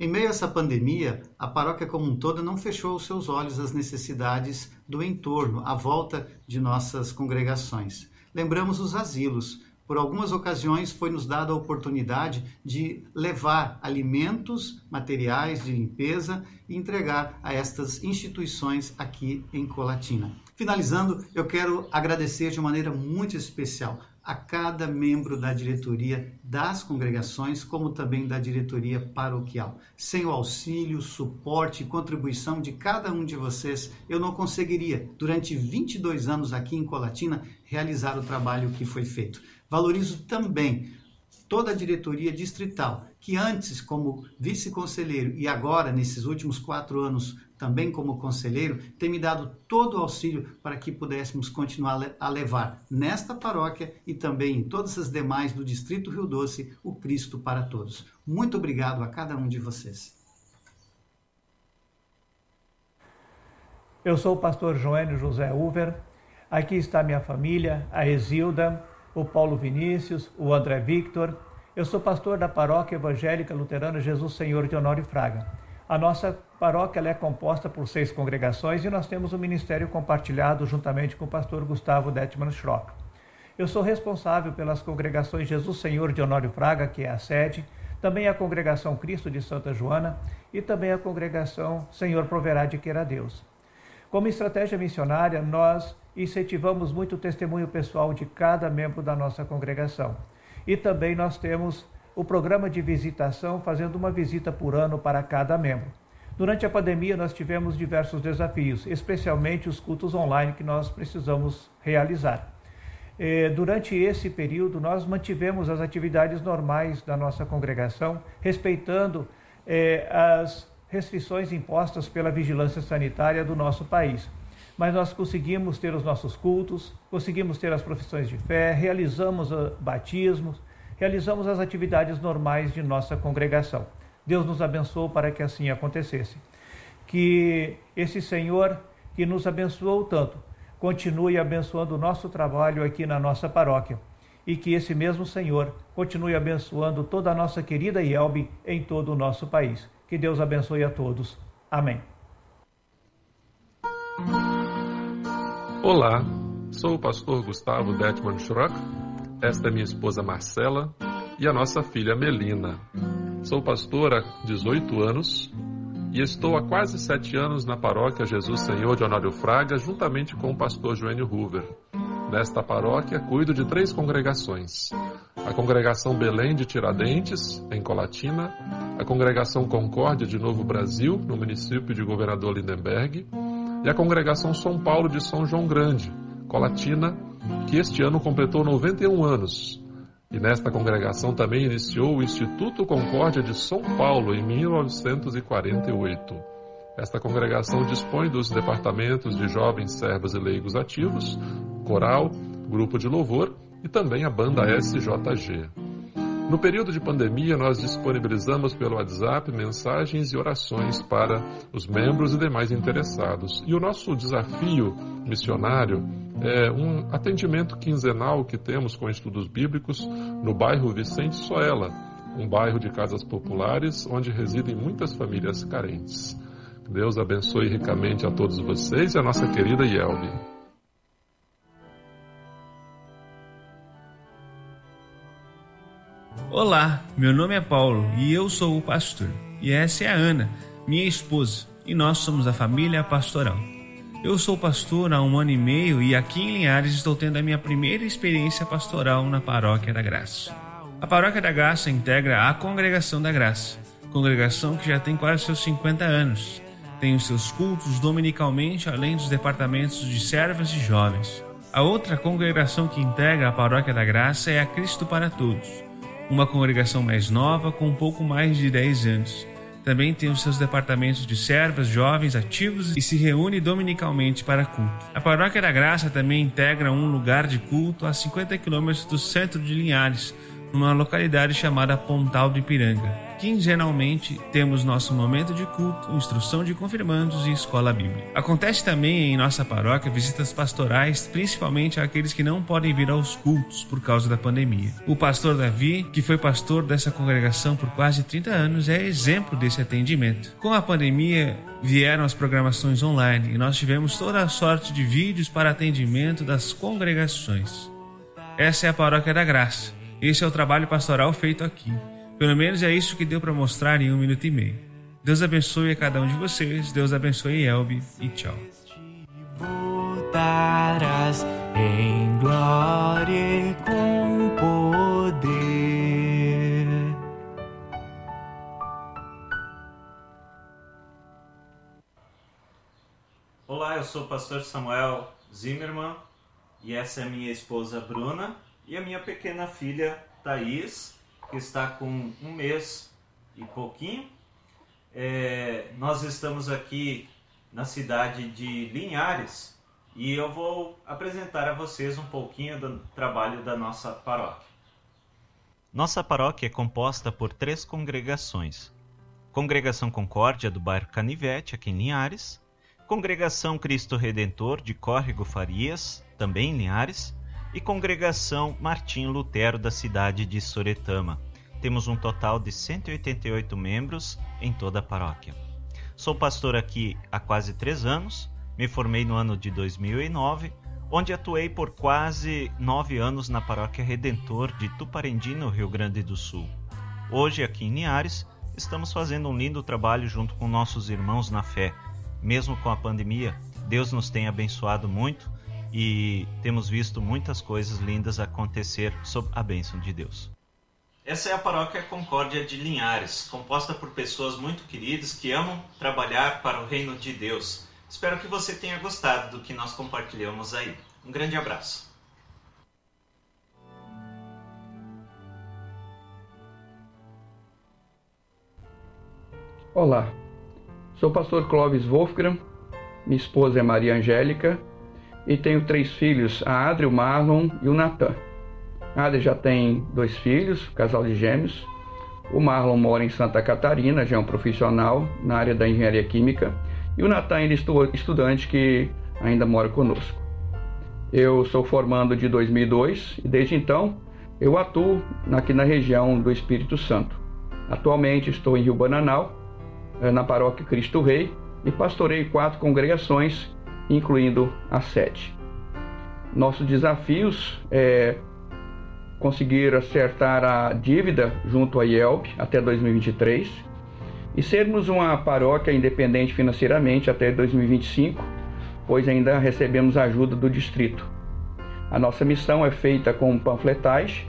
Em meio a essa pandemia, a paróquia como um todo não fechou os seus olhos às necessidades do entorno, à volta de nossas congregações. Lembramos os asilos, por algumas ocasiões foi nos dada a oportunidade de levar alimentos, materiais de limpeza e entregar a estas instituições aqui em Colatina. Finalizando, eu quero agradecer de maneira muito especial a cada membro da diretoria das congregações, como também da diretoria paroquial. Sem o auxílio, suporte e contribuição de cada um de vocês, eu não conseguiria, durante 22 anos aqui em Colatina, realizar o trabalho que foi feito. Valorizo também toda a diretoria distrital, que antes, como vice-conselheiro e agora, nesses últimos quatro anos, também como conselheiro, tem me dado todo o auxílio para que pudéssemos continuar a levar nesta paróquia e também em todas as demais do Distrito Rio Doce o Cristo para todos. Muito obrigado a cada um de vocês. Eu sou o pastor Joênio José Uver. Aqui está minha família, a Exilda, o Paulo Vinícius, o André Victor. Eu sou pastor da Paróquia Evangélica Luterana Jesus Senhor de Honório Fraga. A nossa paróquia é composta por seis congregações e nós temos um ministério compartilhado juntamente com o pastor Gustavo Detman Schrock. Eu sou responsável pelas congregações Jesus Senhor de Honório Fraga, que é a sede, também a congregação Cristo de Santa Joana e também a congregação Senhor Proverá de Queira Deus. Como estratégia missionária, nós incentivamos muito o testemunho pessoal de cada membro da nossa congregação. E também nós temos o programa de visitação, fazendo uma visita por ano para cada membro. Durante a pandemia, nós tivemos diversos desafios, especialmente os cultos online que nós precisamos realizar. Eh, durante esse período, nós mantivemos as atividades normais da nossa congregação, respeitando eh, as restrições impostas pela vigilância sanitária do nosso país. Mas nós conseguimos ter os nossos cultos, conseguimos ter as profissões de fé, realizamos ah, batismos, realizamos as atividades normais de nossa congregação. Deus nos abençoou para que assim acontecesse. Que esse Senhor que nos abençoou tanto, continue abençoando o nosso trabalho aqui na nossa paróquia. E que esse mesmo Senhor continue abençoando toda a nossa querida IELB em todo o nosso país. Que Deus abençoe a todos. Amém. Olá, sou o pastor Gustavo Detman Schrock. Esta é minha esposa Marcela e a nossa filha Melina. Sou pastor há 18 anos e estou há quase sete anos na paróquia Jesus Senhor de Honório Fraga, juntamente com o pastor Joênio Hoover. Nesta paróquia, cuido de três congregações: a Congregação Belém de Tiradentes, em Colatina, a Congregação Concórdia de Novo Brasil, no município de Governador Lindenberg, e a Congregação São Paulo de São João Grande, Colatina, que este ano completou 91 anos e nesta congregação também iniciou o Instituto Concórdia de São Paulo em 1948. Esta congregação dispõe dos departamentos de jovens servos e leigos ativos, coral, grupo de louvor e também a banda SJG. No período de pandemia, nós disponibilizamos pelo WhatsApp mensagens e orações para os membros e demais interessados. E o nosso desafio missionário é um atendimento quinzenal que temos com estudos bíblicos no bairro Vicente Soela, um bairro de casas populares onde residem muitas famílias carentes. Deus abençoe ricamente a todos vocês e a nossa querida Yelvi. Olá, meu nome é Paulo e eu sou o pastor. E essa é a Ana, minha esposa, e nós somos a família pastoral. Eu sou pastor há um ano e meio e aqui em Linhares estou tendo a minha primeira experiência pastoral na Paróquia da Graça. A Paróquia da Graça integra a Congregação da Graça, congregação que já tem quase seus 50 anos. Tem os seus cultos dominicalmente, além dos departamentos de servas e jovens. A outra congregação que integra a Paróquia da Graça é a Cristo para Todos, uma congregação mais nova com um pouco mais de 10 anos também tem os seus departamentos de servas, jovens, ativos e se reúne dominicalmente para culto. A Paróquia da Graça também integra um lugar de culto a 50 quilômetros do centro de Linhares, numa localidade chamada Pontal do Ipiranga. Quinzenalmente temos nosso momento de culto, instrução de confirmandos e escola bíblica. Acontece também em nossa paróquia visitas pastorais, principalmente àqueles que não podem vir aos cultos por causa da pandemia. O pastor Davi, que foi pastor dessa congregação por quase 30 anos, é exemplo desse atendimento. Com a pandemia, vieram as programações online e nós tivemos toda a sorte de vídeos para atendimento das congregações. Essa é a Paróquia da Graça. Esse é o trabalho pastoral feito aqui. Pelo menos é isso que deu para mostrar em um minuto e meio. Deus abençoe a cada um de vocês, Deus abençoe Elbe e tchau. Voltarás em glória e com poder. Olá, eu sou o pastor Samuel Zimmermann e essa é minha esposa Bruna e a minha pequena filha Thaís que está com um mês e pouquinho. É, nós estamos aqui na cidade de Linhares e eu vou apresentar a vocês um pouquinho do trabalho da nossa paróquia. Nossa paróquia é composta por três congregações: Congregação Concórdia do bairro Canivete, aqui em Linhares, Congregação Cristo Redentor de Córrego Farias, também em Linhares, e Congregação Martim Lutero da cidade de Soretama. Temos um total de 188 membros em toda a paróquia. Sou pastor aqui há quase três anos, me formei no ano de 2009, onde atuei por quase nove anos na paróquia Redentor de Tuparendi, no Rio Grande do Sul. Hoje, aqui em Niares, estamos fazendo um lindo trabalho junto com nossos irmãos na fé. Mesmo com a pandemia, Deus nos tem abençoado muito e temos visto muitas coisas lindas acontecer sob a bênção de Deus. Essa é a paróquia Concórdia de Linhares, composta por pessoas muito queridas que amam trabalhar para o reino de Deus. Espero que você tenha gostado do que nós compartilhamos aí. Um grande abraço. Olá, sou o pastor Clóvis Wolfgram, minha esposa é Maria Angélica e tenho três filhos, a Adri, o Marlon e o Natan. A Adri já tem dois filhos, casal de gêmeos. O Marlon mora em Santa Catarina, já é um profissional na área da engenharia química. E o Natan ainda estudante que ainda mora conosco. Eu sou formando de 2002 e desde então eu atuo aqui na região do Espírito Santo. Atualmente estou em Rio Bananal, eh, na paróquia Cristo Rei, e pastorei quatro congregações, incluindo a sede. Nossos desafios é conseguir acertar a dívida junto à IELB até 2023 e sermos uma paróquia independente financeiramente até 2025, pois ainda recebemos ajuda do distrito. A nossa missão é feita com panfletagem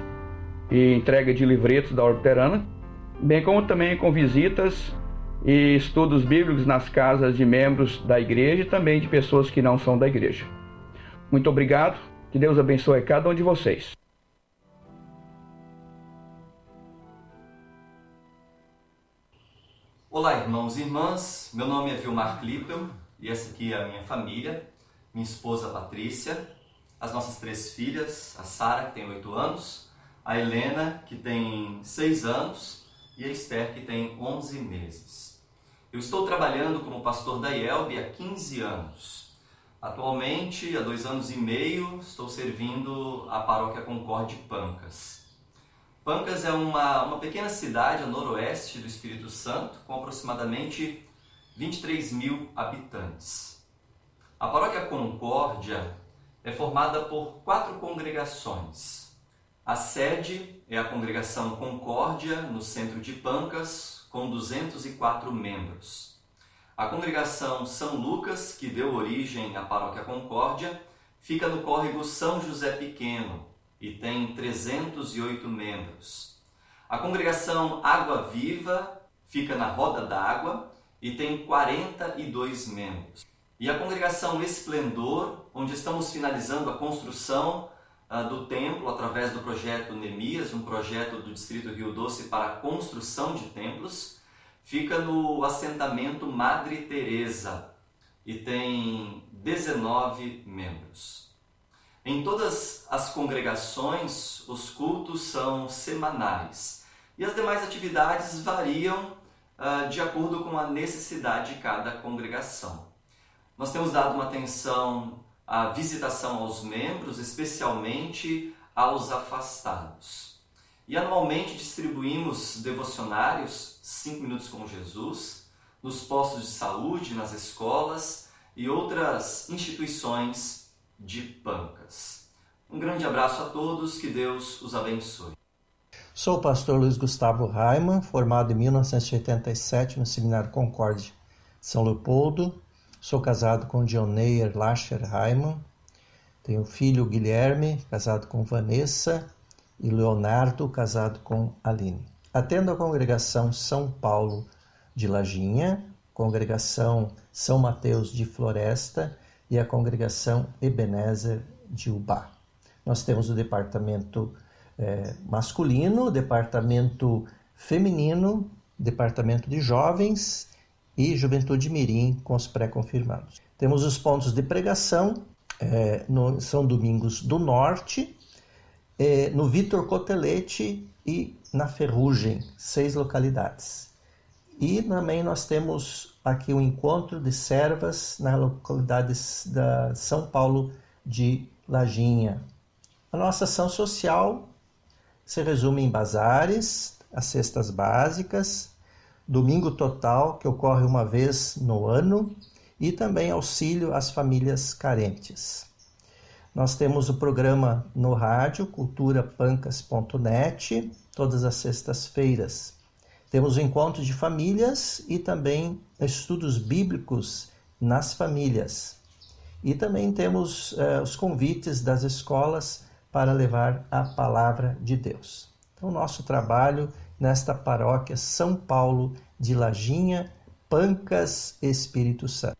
e entrega de livretos da Orbiterana, bem como também com visitas e estudos bíblicos nas casas de membros da igreja e também de pessoas que não são da igreja. Muito obrigado, que Deus abençoe cada um de vocês. Olá, irmãos e irmãs. Meu nome é Vilmar Klippel e essa aqui é a minha família, minha esposa Patrícia, as nossas três filhas, a Sara, que tem oito anos, a Helena, que tem seis anos, e a Esther, que tem onze meses. Eu estou trabalhando como pastor da IELB há 15 anos. Atualmente, há dois anos e meio, estou servindo a paróquia Concorde Pancas. Pancas é uma, uma pequena cidade a noroeste do Espírito Santo, com aproximadamente 23 mil habitantes. A paróquia Concórdia é formada por quatro congregações. A sede é a congregação Concórdia, no centro de Pancas, com 204 membros. A congregação São Lucas, que deu origem à paróquia Concórdia, fica no córrego São José Pequeno, e tem 308 membros. A congregação Água Viva fica na Roda d'Água e tem 42 membros. E a congregação Esplendor, onde estamos finalizando a construção do templo através do projeto Nemias, um projeto do Distrito Rio Doce para a construção de templos, fica no assentamento Madre Teresa e tem 19 membros. Em todas as congregações, os cultos são semanais e as demais atividades variam uh, de acordo com a necessidade de cada congregação. Nós temos dado uma atenção à visitação aos membros, especialmente aos afastados. E anualmente distribuímos devocionários, 5 minutos com Jesus, nos postos de saúde, nas escolas e outras instituições de Pancas. Um grande abraço a todos, que Deus os abençoe. Sou o pastor Luiz Gustavo Raiman, formado em 1987 no Seminário Concórdia São Leopoldo. Sou casado com Dioneyer Lacher Raiman. Tenho filho Guilherme, casado com Vanessa, e Leonardo, casado com Aline. Atendo a congregação São Paulo de Lajinha, congregação São Mateus de Floresta e a congregação Ebenezer de Ubá. Nós temos o departamento é, masculino, departamento feminino, departamento de jovens e juventude mirim com os pré-confirmados. Temos os pontos de pregação, é, no São Domingos do Norte, é, no Vitor Cotelete e na Ferrugem, seis localidades. E também nós temos aqui o encontro de servas na localidade da São Paulo de Lajinha. A nossa ação social se resume em bazares, as cestas básicas, domingo total, que ocorre uma vez no ano, e também auxílio às famílias carentes. Nós temos o programa no rádio, culturapancas.net, todas as sextas-feiras. Temos o encontro de famílias e também estudos bíblicos nas famílias. E também temos uh, os convites das escolas para levar a palavra de Deus. Então, nosso trabalho nesta paróquia São Paulo de Lajinha, Pancas, Espírito Santo.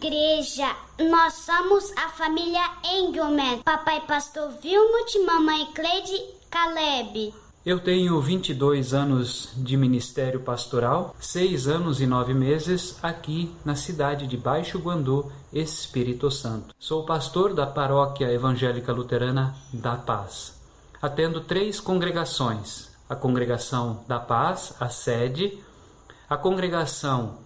igreja. Nós somos a família Engelman. Papai Pastor Vilmut, mamãe Cleide Caleb. Eu tenho 22 anos de ministério pastoral, 6 anos e 9 meses aqui na cidade de Baixo Guandu, Espírito Santo. Sou pastor da Paróquia Evangélica Luterana da Paz. Atendo três congregações: a Congregação da Paz, a sede, a Congregação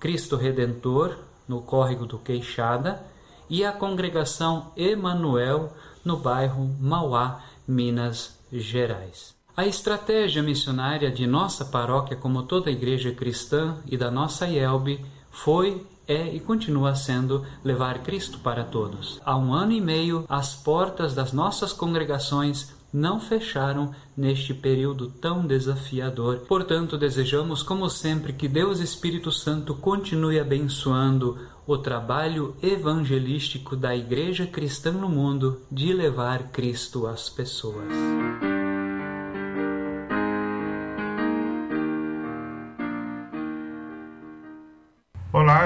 Cristo Redentor, no córrego do Queixada, e a congregação Emanuel, no bairro Mauá, Minas Gerais. A estratégia missionária de nossa paróquia, como toda a igreja cristã e da nossa IELB, foi é e continua sendo levar Cristo para todos. Há um ano e meio, as portas das nossas congregações não fecharam neste período tão desafiador. Portanto, desejamos, como sempre, que Deus Espírito Santo continue abençoando o trabalho evangelístico da Igreja Cristã no mundo de levar Cristo às pessoas.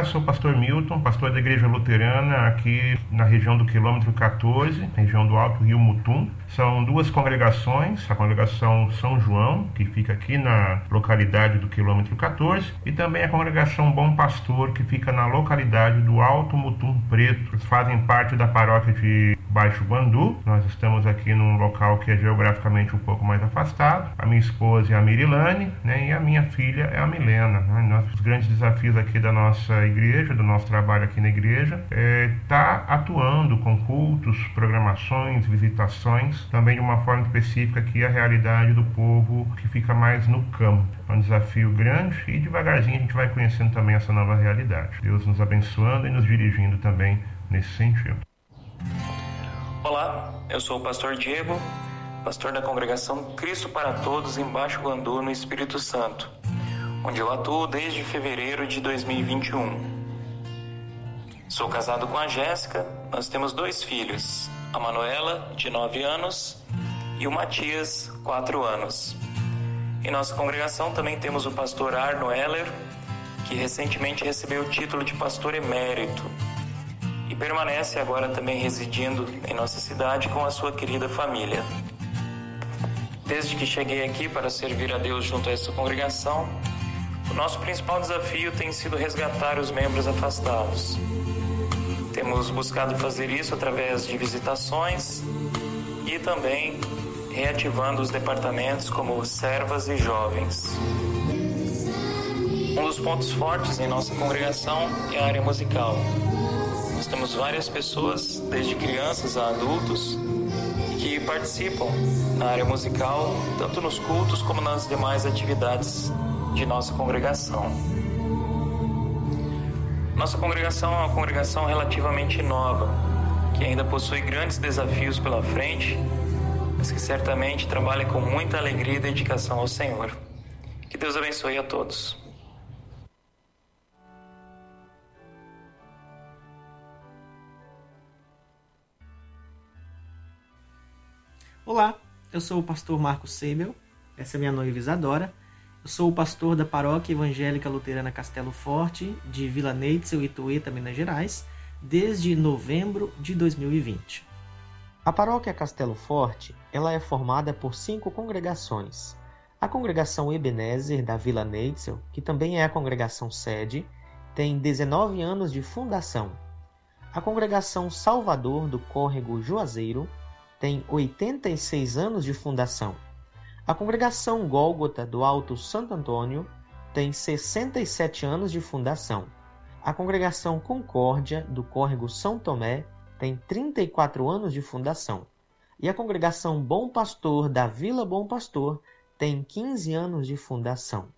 Sou o pastor Milton, pastor da Igreja Luterana aqui na região do quilômetro 14, região do Alto Rio Mutum. São duas congregações, a congregação São João, que fica aqui na localidade do quilômetro 14, e também a congregação Bom Pastor, que fica na localidade do Alto Mutum Preto. Fazem parte da paróquia de Baixo Guandu. Nós estamos aqui num local que é geograficamente um pouco mais afastado. A minha esposa é a Mirilane, né, e a minha filha é a Milena. Né? Os grandes desafios aqui da nossa igreja, do nosso trabalho aqui na igreja, é tá atuando com cultos, programações, visitações, também de uma forma específica aqui a realidade do povo que fica mais no campo. É um desafio grande e devagarzinho a gente vai conhecendo também essa nova realidade. Deus nos abençoando e nos dirigindo também nesse sentido. Olá, eu sou o pastor Diego, pastor da congregação Cristo para Todos em Baixo Guandu, no Espírito Santo, onde eu atuo desde fevereiro de 2021. Sou casado com a Jéssica, nós temos dois filhos, a Manuela, de 9 anos, e o Matias, 4 anos. Em nossa congregação também temos o pastor Arno Heller, que recentemente recebeu o título de pastor emérito e permanece agora também residindo em nossa cidade com a sua querida família. Desde que cheguei aqui para servir a Deus junto a essa congregação, o nosso principal desafio tem sido resgatar os membros afastados. Temos buscado fazer isso através de visitações e também reativando os departamentos como servas e jovens. Um dos pontos fortes em nossa congregação é a área musical. Nós temos várias pessoas, desde crianças a adultos, que participam na área musical, tanto nos cultos como nas demais atividades de nossa congregação. Nossa congregação é uma congregação relativamente nova, que ainda possui grandes desafios pela frente, mas que certamente trabalha com muita alegria e dedicação ao Senhor. Que Deus abençoe a todos. Olá, eu sou o pastor Marcos Seibel, essa é minha noiva Isadora. Eu sou o pastor da Paróquia Evangélica Luterana Castelo Forte, de Vila Neitzel, Itueta, Minas Gerais, desde novembro de 2020. A Paróquia Castelo Forte ela é formada por cinco congregações. A congregação Ebenezer da Vila Neitzel, que também é a congregação sede, tem 19 anos de fundação. A congregação Salvador do Córrego Juazeiro tem 86 anos de fundação. A congregação Gólgota do Alto Santo Antônio tem 67 anos de fundação. A congregação Concórdia do Córrego São Tomé tem 34 anos de fundação. E a congregação Bom Pastor da Vila Bom Pastor tem 15 anos de fundação.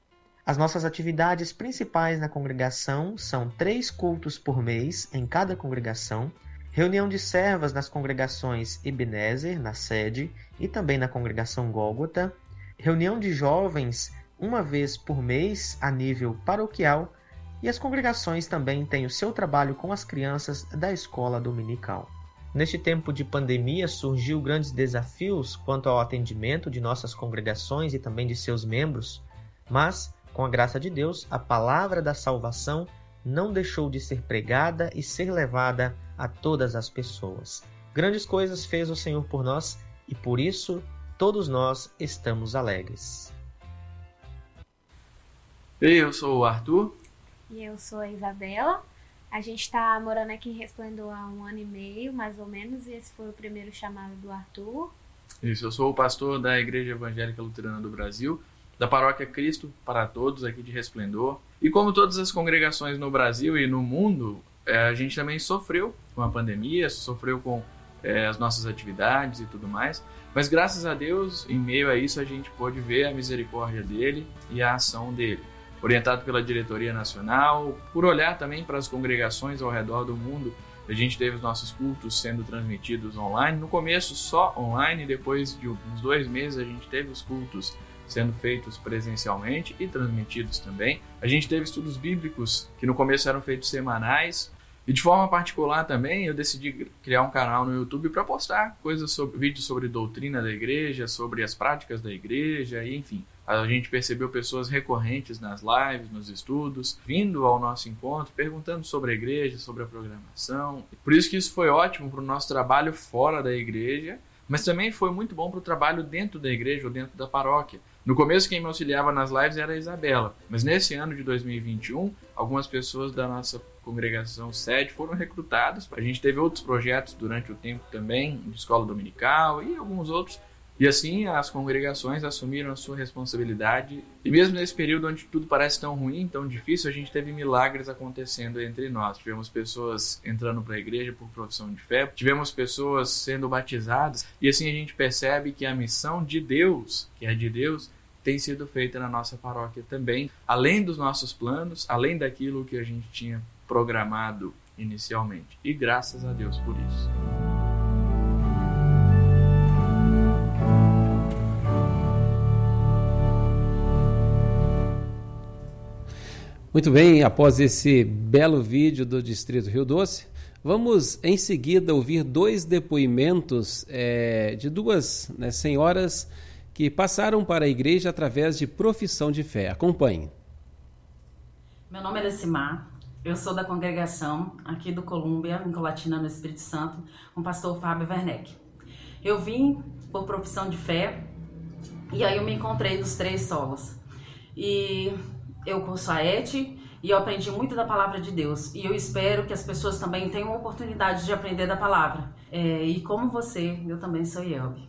As nossas atividades principais na congregação são três cultos por mês em cada congregação, reunião de servas nas congregações Ebenezer, na sede, e também na congregação Gólgota, reunião de jovens uma vez por mês a nível paroquial, e as congregações também têm o seu trabalho com as crianças da escola dominical. Neste tempo de pandemia surgiu grandes desafios quanto ao atendimento de nossas congregações e também de seus membros, mas com a graça de Deus, a palavra da salvação não deixou de ser pregada e ser levada a todas as pessoas. Grandes coisas fez o Senhor por nós e por isso todos nós estamos alegres. Eu sou o Arthur. E eu sou a Isabela. A gente está morando aqui em Resplendor há um ano e meio, mais ou menos, e esse foi o primeiro chamado do Arthur. Isso, eu sou o pastor da Igreja Evangélica Luterana do Brasil da Paróquia Cristo para Todos aqui de Resplendor. E como todas as congregações no Brasil e no mundo, é, a gente também sofreu com a pandemia, sofreu com é, as nossas atividades e tudo mais. Mas graças a Deus, em meio a isso, a gente pôde ver a misericórdia dele e a ação dele. Orientado pela diretoria nacional, por olhar também para as congregações ao redor do mundo, a gente teve os nossos cultos sendo transmitidos online. No começo só online, depois de uns dois meses a gente teve os cultos sendo feitos presencialmente e transmitidos também. A gente teve estudos bíblicos que no começo eram feitos semanais. E de forma particular também, eu decidi criar um canal no YouTube para postar coisas sobre vídeos sobre doutrina da igreja, sobre as práticas da igreja, e enfim. A gente percebeu pessoas recorrentes nas lives, nos estudos, vindo ao nosso encontro, perguntando sobre a igreja, sobre a programação. Por isso que isso foi ótimo para o nosso trabalho fora da igreja, mas também foi muito bom para o trabalho dentro da igreja ou dentro da paróquia. No começo, quem me auxiliava nas lives era a Isabela, mas nesse ano de 2021, algumas pessoas da nossa congregação sede foram recrutadas. A gente teve outros projetos durante o tempo também, de escola dominical e alguns outros e assim as congregações assumiram a sua responsabilidade. E mesmo nesse período onde tudo parece tão ruim, tão difícil, a gente teve milagres acontecendo entre nós. Tivemos pessoas entrando para a igreja por profissão de fé, tivemos pessoas sendo batizadas, e assim a gente percebe que a missão de Deus, que é de Deus, tem sido feita na nossa paróquia também, além dos nossos planos, além daquilo que a gente tinha programado inicialmente. E graças a Deus por isso. Muito bem, após esse belo vídeo do Distrito Rio Doce, vamos em seguida ouvir dois depoimentos é, de duas né, senhoras que passaram para a igreja através de profissão de fé. Acompanhe. Meu nome é Lecimar, eu sou da congregação aqui do Colômbia, em Colatina, no Espírito Santo, com o pastor Fábio Werneck. Eu vim por profissão de fé e aí eu me encontrei nos três solos. E eu curso a ETE e eu aprendi muito da palavra de Deus. E eu espero que as pessoas também tenham oportunidade de aprender da palavra. É, e como você, eu também sou Yelbi.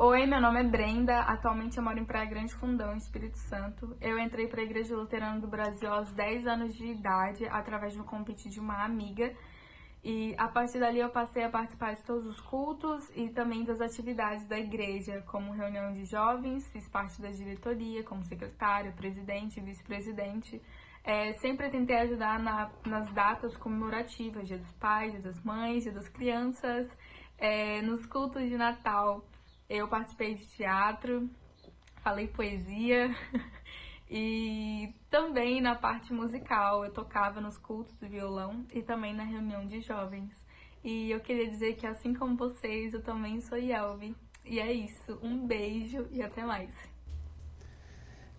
Oi, meu nome é Brenda. Atualmente eu moro em Praia Grande Fundão, Espírito Santo. Eu entrei para a Igreja Luterana do Brasil aos 10 anos de idade, através de um convite de uma amiga. E a partir dali eu passei a participar de todos os cultos e também das atividades da igreja, como reunião de jovens, fiz parte da diretoria como secretária, presidente, vice-presidente. É, sempre tentei ajudar na, nas datas comemorativas, Dia dos Pais, Dia das Mães, Dia das Crianças, é, nos cultos de Natal. Eu participei de teatro, falei poesia. E também na parte musical, eu tocava nos cultos de violão e também na reunião de jovens. E eu queria dizer que assim como vocês, eu também sou Yelvi. E é isso, um beijo e até mais.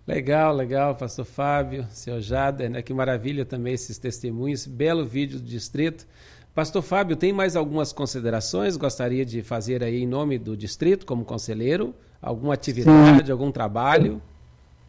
Legal, legal, pastor Fábio, seu Jader, né? Que maravilha também esses testemunhos, belo vídeo do distrito. Pastor Fábio, tem mais algumas considerações? Gostaria de fazer aí em nome do distrito, como conselheiro? Alguma atividade, Sim. algum trabalho?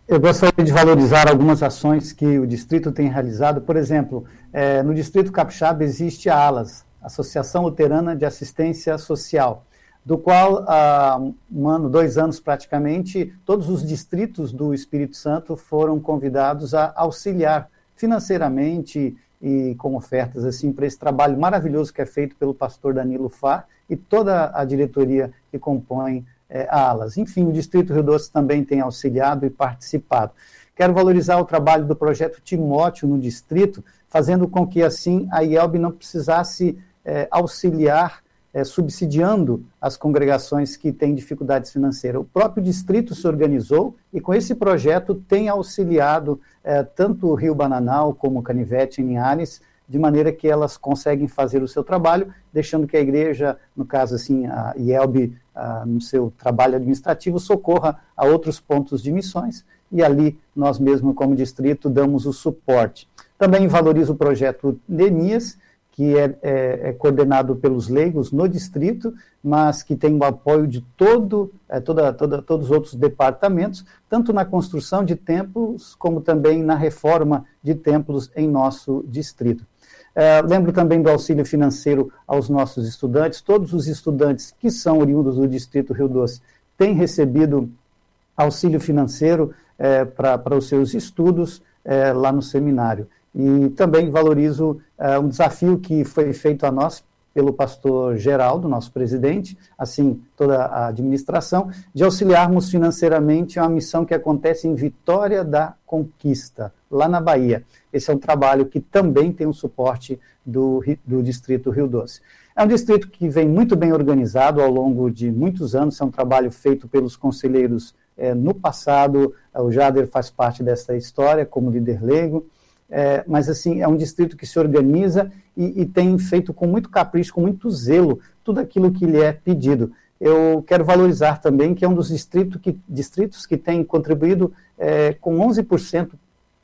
Eu gostaria de valorizar algumas ações que o distrito tem realizado. Por exemplo, é, no distrito Capixaba existe a ALAS, Associação Luterana de Assistência Social, do qual há um ano, dois anos praticamente, todos os distritos do Espírito Santo foram convidados a auxiliar financeiramente e com ofertas assim para esse trabalho maravilhoso que é feito pelo pastor Danilo Fá e toda a diretoria que compõe é, alas. Enfim, o Distrito Rio Doce também tem auxiliado e participado. Quero valorizar o trabalho do projeto Timóteo no distrito, fazendo com que assim a IELB não precisasse é, auxiliar, é, subsidiando as congregações que têm dificuldades financeiras. O próprio distrito se organizou e com esse projeto tem auxiliado é, tanto o Rio Bananal como Canivete em Linhares, de maneira que elas conseguem fazer o seu trabalho, deixando que a igreja, no caso assim, a IELB, a, no seu trabalho administrativo, socorra a outros pontos de missões e ali nós mesmos, como distrito, damos o suporte. Também valorizo o projeto Nemias, que é, é, é, coordenado pelos leigos no distrito, mas que tem o apoio de todo, é, toda, toda, todos os outros departamentos, tanto na construção de templos, como também na reforma de templos em nosso distrito. É, lembro também do auxílio financeiro aos nossos estudantes. Todos os estudantes que são oriundos do Distrito Rio Doce têm recebido auxílio financeiro é, para os seus estudos é, lá no seminário. E também valorizo é, um desafio que foi feito a nós pelo pastor Geraldo, nosso presidente, assim toda a administração, de auxiliarmos financeiramente a missão que acontece em Vitória da Conquista, lá na Bahia. Esse é um trabalho que também tem o suporte do, do Distrito Rio Doce. É um distrito que vem muito bem organizado ao longo de muitos anos, é um trabalho feito pelos conselheiros é, no passado. O Jader faz parte dessa história como líder leigo. É, mas assim é um distrito que se organiza e, e, tem feito com muito capricho, com muito zelo, tudo aquilo que lhe é pedido. Eu quero valorizar também que é um dos distritos que, distritos que tem contribuído é, com 11%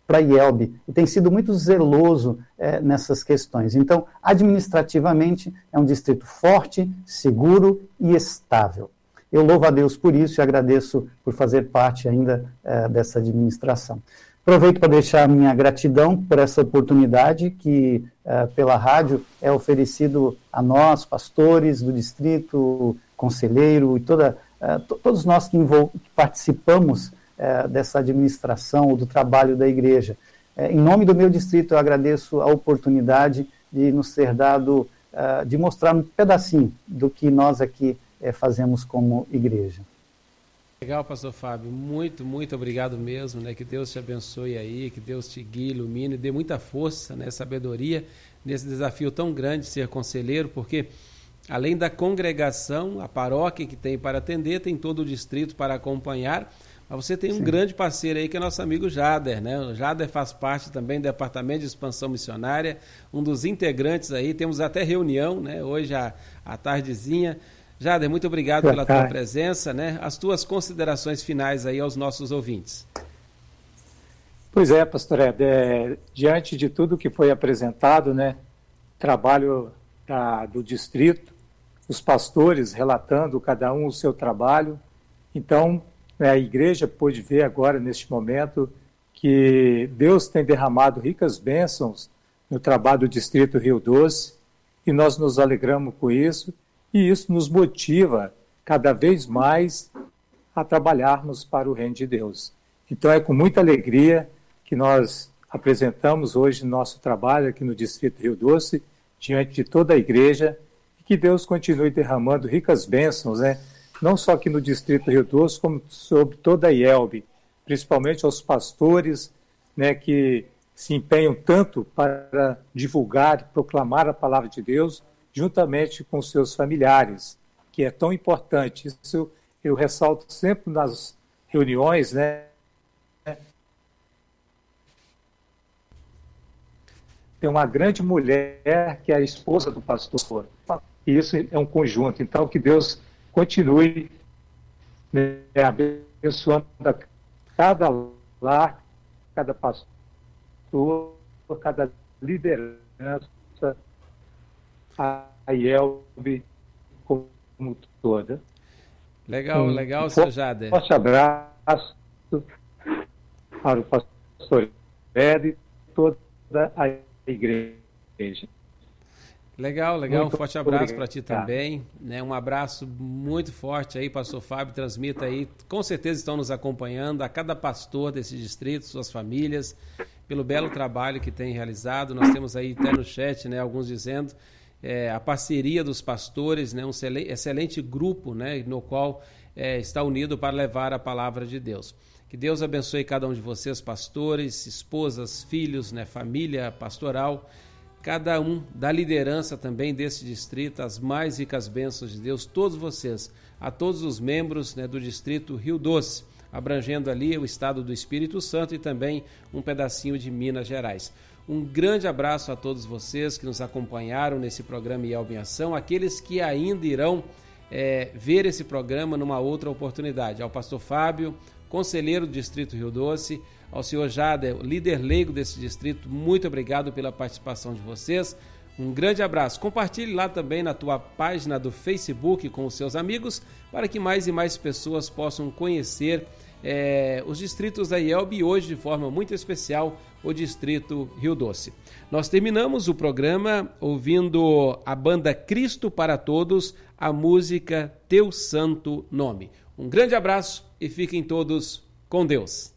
para a IELB e tem sido muito zeloso é, nessas questões. Então, administrativamente, é um distrito forte, seguro e estável. Eu louvo a Deus por isso e agradeço por fazer parte ainda é, dessa administração. Aproveito para deixar minha gratidão por essa oportunidade que, uh, pela rádio, é oferecido a nós, pastores do distrito, conselheiro e toda, uh, todos nós que, que participamos uh, dessa administração ou do trabalho da igreja. em nome do meu distrito, eu agradeço a oportunidade de nos ser dado, de mostrar um pedacinho do que nós aqui fazemos como igreja. Legal, pastor Fábio. Muito, muito obrigado mesmo, né? Que Deus te abençoe aí, que Deus te guie, ilumine, dê muita força, né, sabedoria nesse desafio tão grande de ser conselheiro, porque além da congregação, a paróquia que tem para atender, tem todo o distrito para acompanhar. Mas você tem um Sim. grande parceiro aí que é nosso amigo Jader, né? O Jader faz parte também do Departamento de Expansão Missionária, um dos integrantes aí. Temos até reunião, né? Hoje à, à tardezinha. Jader, muito obrigado pela tua presença, né? As tuas considerações finais aí aos nossos ouvintes. Pois é, pastor Ed, é, diante de tudo que foi apresentado, né, trabalho da, do distrito, os pastores relatando cada um o seu trabalho, então né, a igreja pôde ver agora, neste momento, que Deus tem derramado ricas bênçãos no trabalho do Distrito Rio Doce, e nós nos alegramos com isso, e isso nos motiva cada vez mais a trabalharmos para o reino de Deus. Então é com muita alegria que nós apresentamos hoje nosso trabalho aqui no Distrito Rio Doce, diante de toda a igreja, e que Deus continue derramando ricas bênçãos, né? não só aqui no Distrito Rio Doce, como sobre toda a IELB, principalmente aos pastores né, que se empenham tanto para divulgar, proclamar a palavra de Deus, juntamente com seus familiares, que é tão importante. Isso eu ressalto sempre nas reuniões, né? Tem uma grande mulher que é a esposa do pastor. E isso é um conjunto. Então, que Deus continue né, abençoando cada lar, cada pastor, cada liderança a IELB como toda. Legal, um, legal, seu Jader. Forte abraço para o pastor Ed e toda a igreja. Legal, legal. Muito um forte abraço para ti também. Né? Um abraço muito forte aí, pastor Fábio. Transmita aí. Com certeza estão nos acompanhando, a cada pastor desse distrito, suas famílias, pelo belo trabalho que tem realizado. Nós temos aí até no chat né, alguns dizendo é, a parceria dos pastores, né, um excelente grupo né, no qual é, está unido para levar a palavra de Deus. Que Deus abençoe cada um de vocês, pastores, esposas, filhos, né, família pastoral, cada um da liderança também desse distrito, as mais ricas bênçãos de Deus, todos vocês, a todos os membros né, do distrito Rio Doce, abrangendo ali o estado do Espírito Santo e também um pedacinho de Minas Gerais. Um grande abraço a todos vocês que nos acompanharam nesse programa Yelb em Ação, aqueles que ainda irão é, ver esse programa numa outra oportunidade. Ao pastor Fábio, conselheiro do Distrito Rio Doce, ao senhor Jader, líder leigo desse distrito, muito obrigado pela participação de vocês. Um grande abraço. Compartilhe lá também na tua página do Facebook com os seus amigos para que mais e mais pessoas possam conhecer é, os distritos da IELB e hoje, de forma muito especial, o distrito Rio Doce. Nós terminamos o programa ouvindo a banda Cristo para Todos, a música Teu Santo Nome. Um grande abraço e fiquem todos com Deus.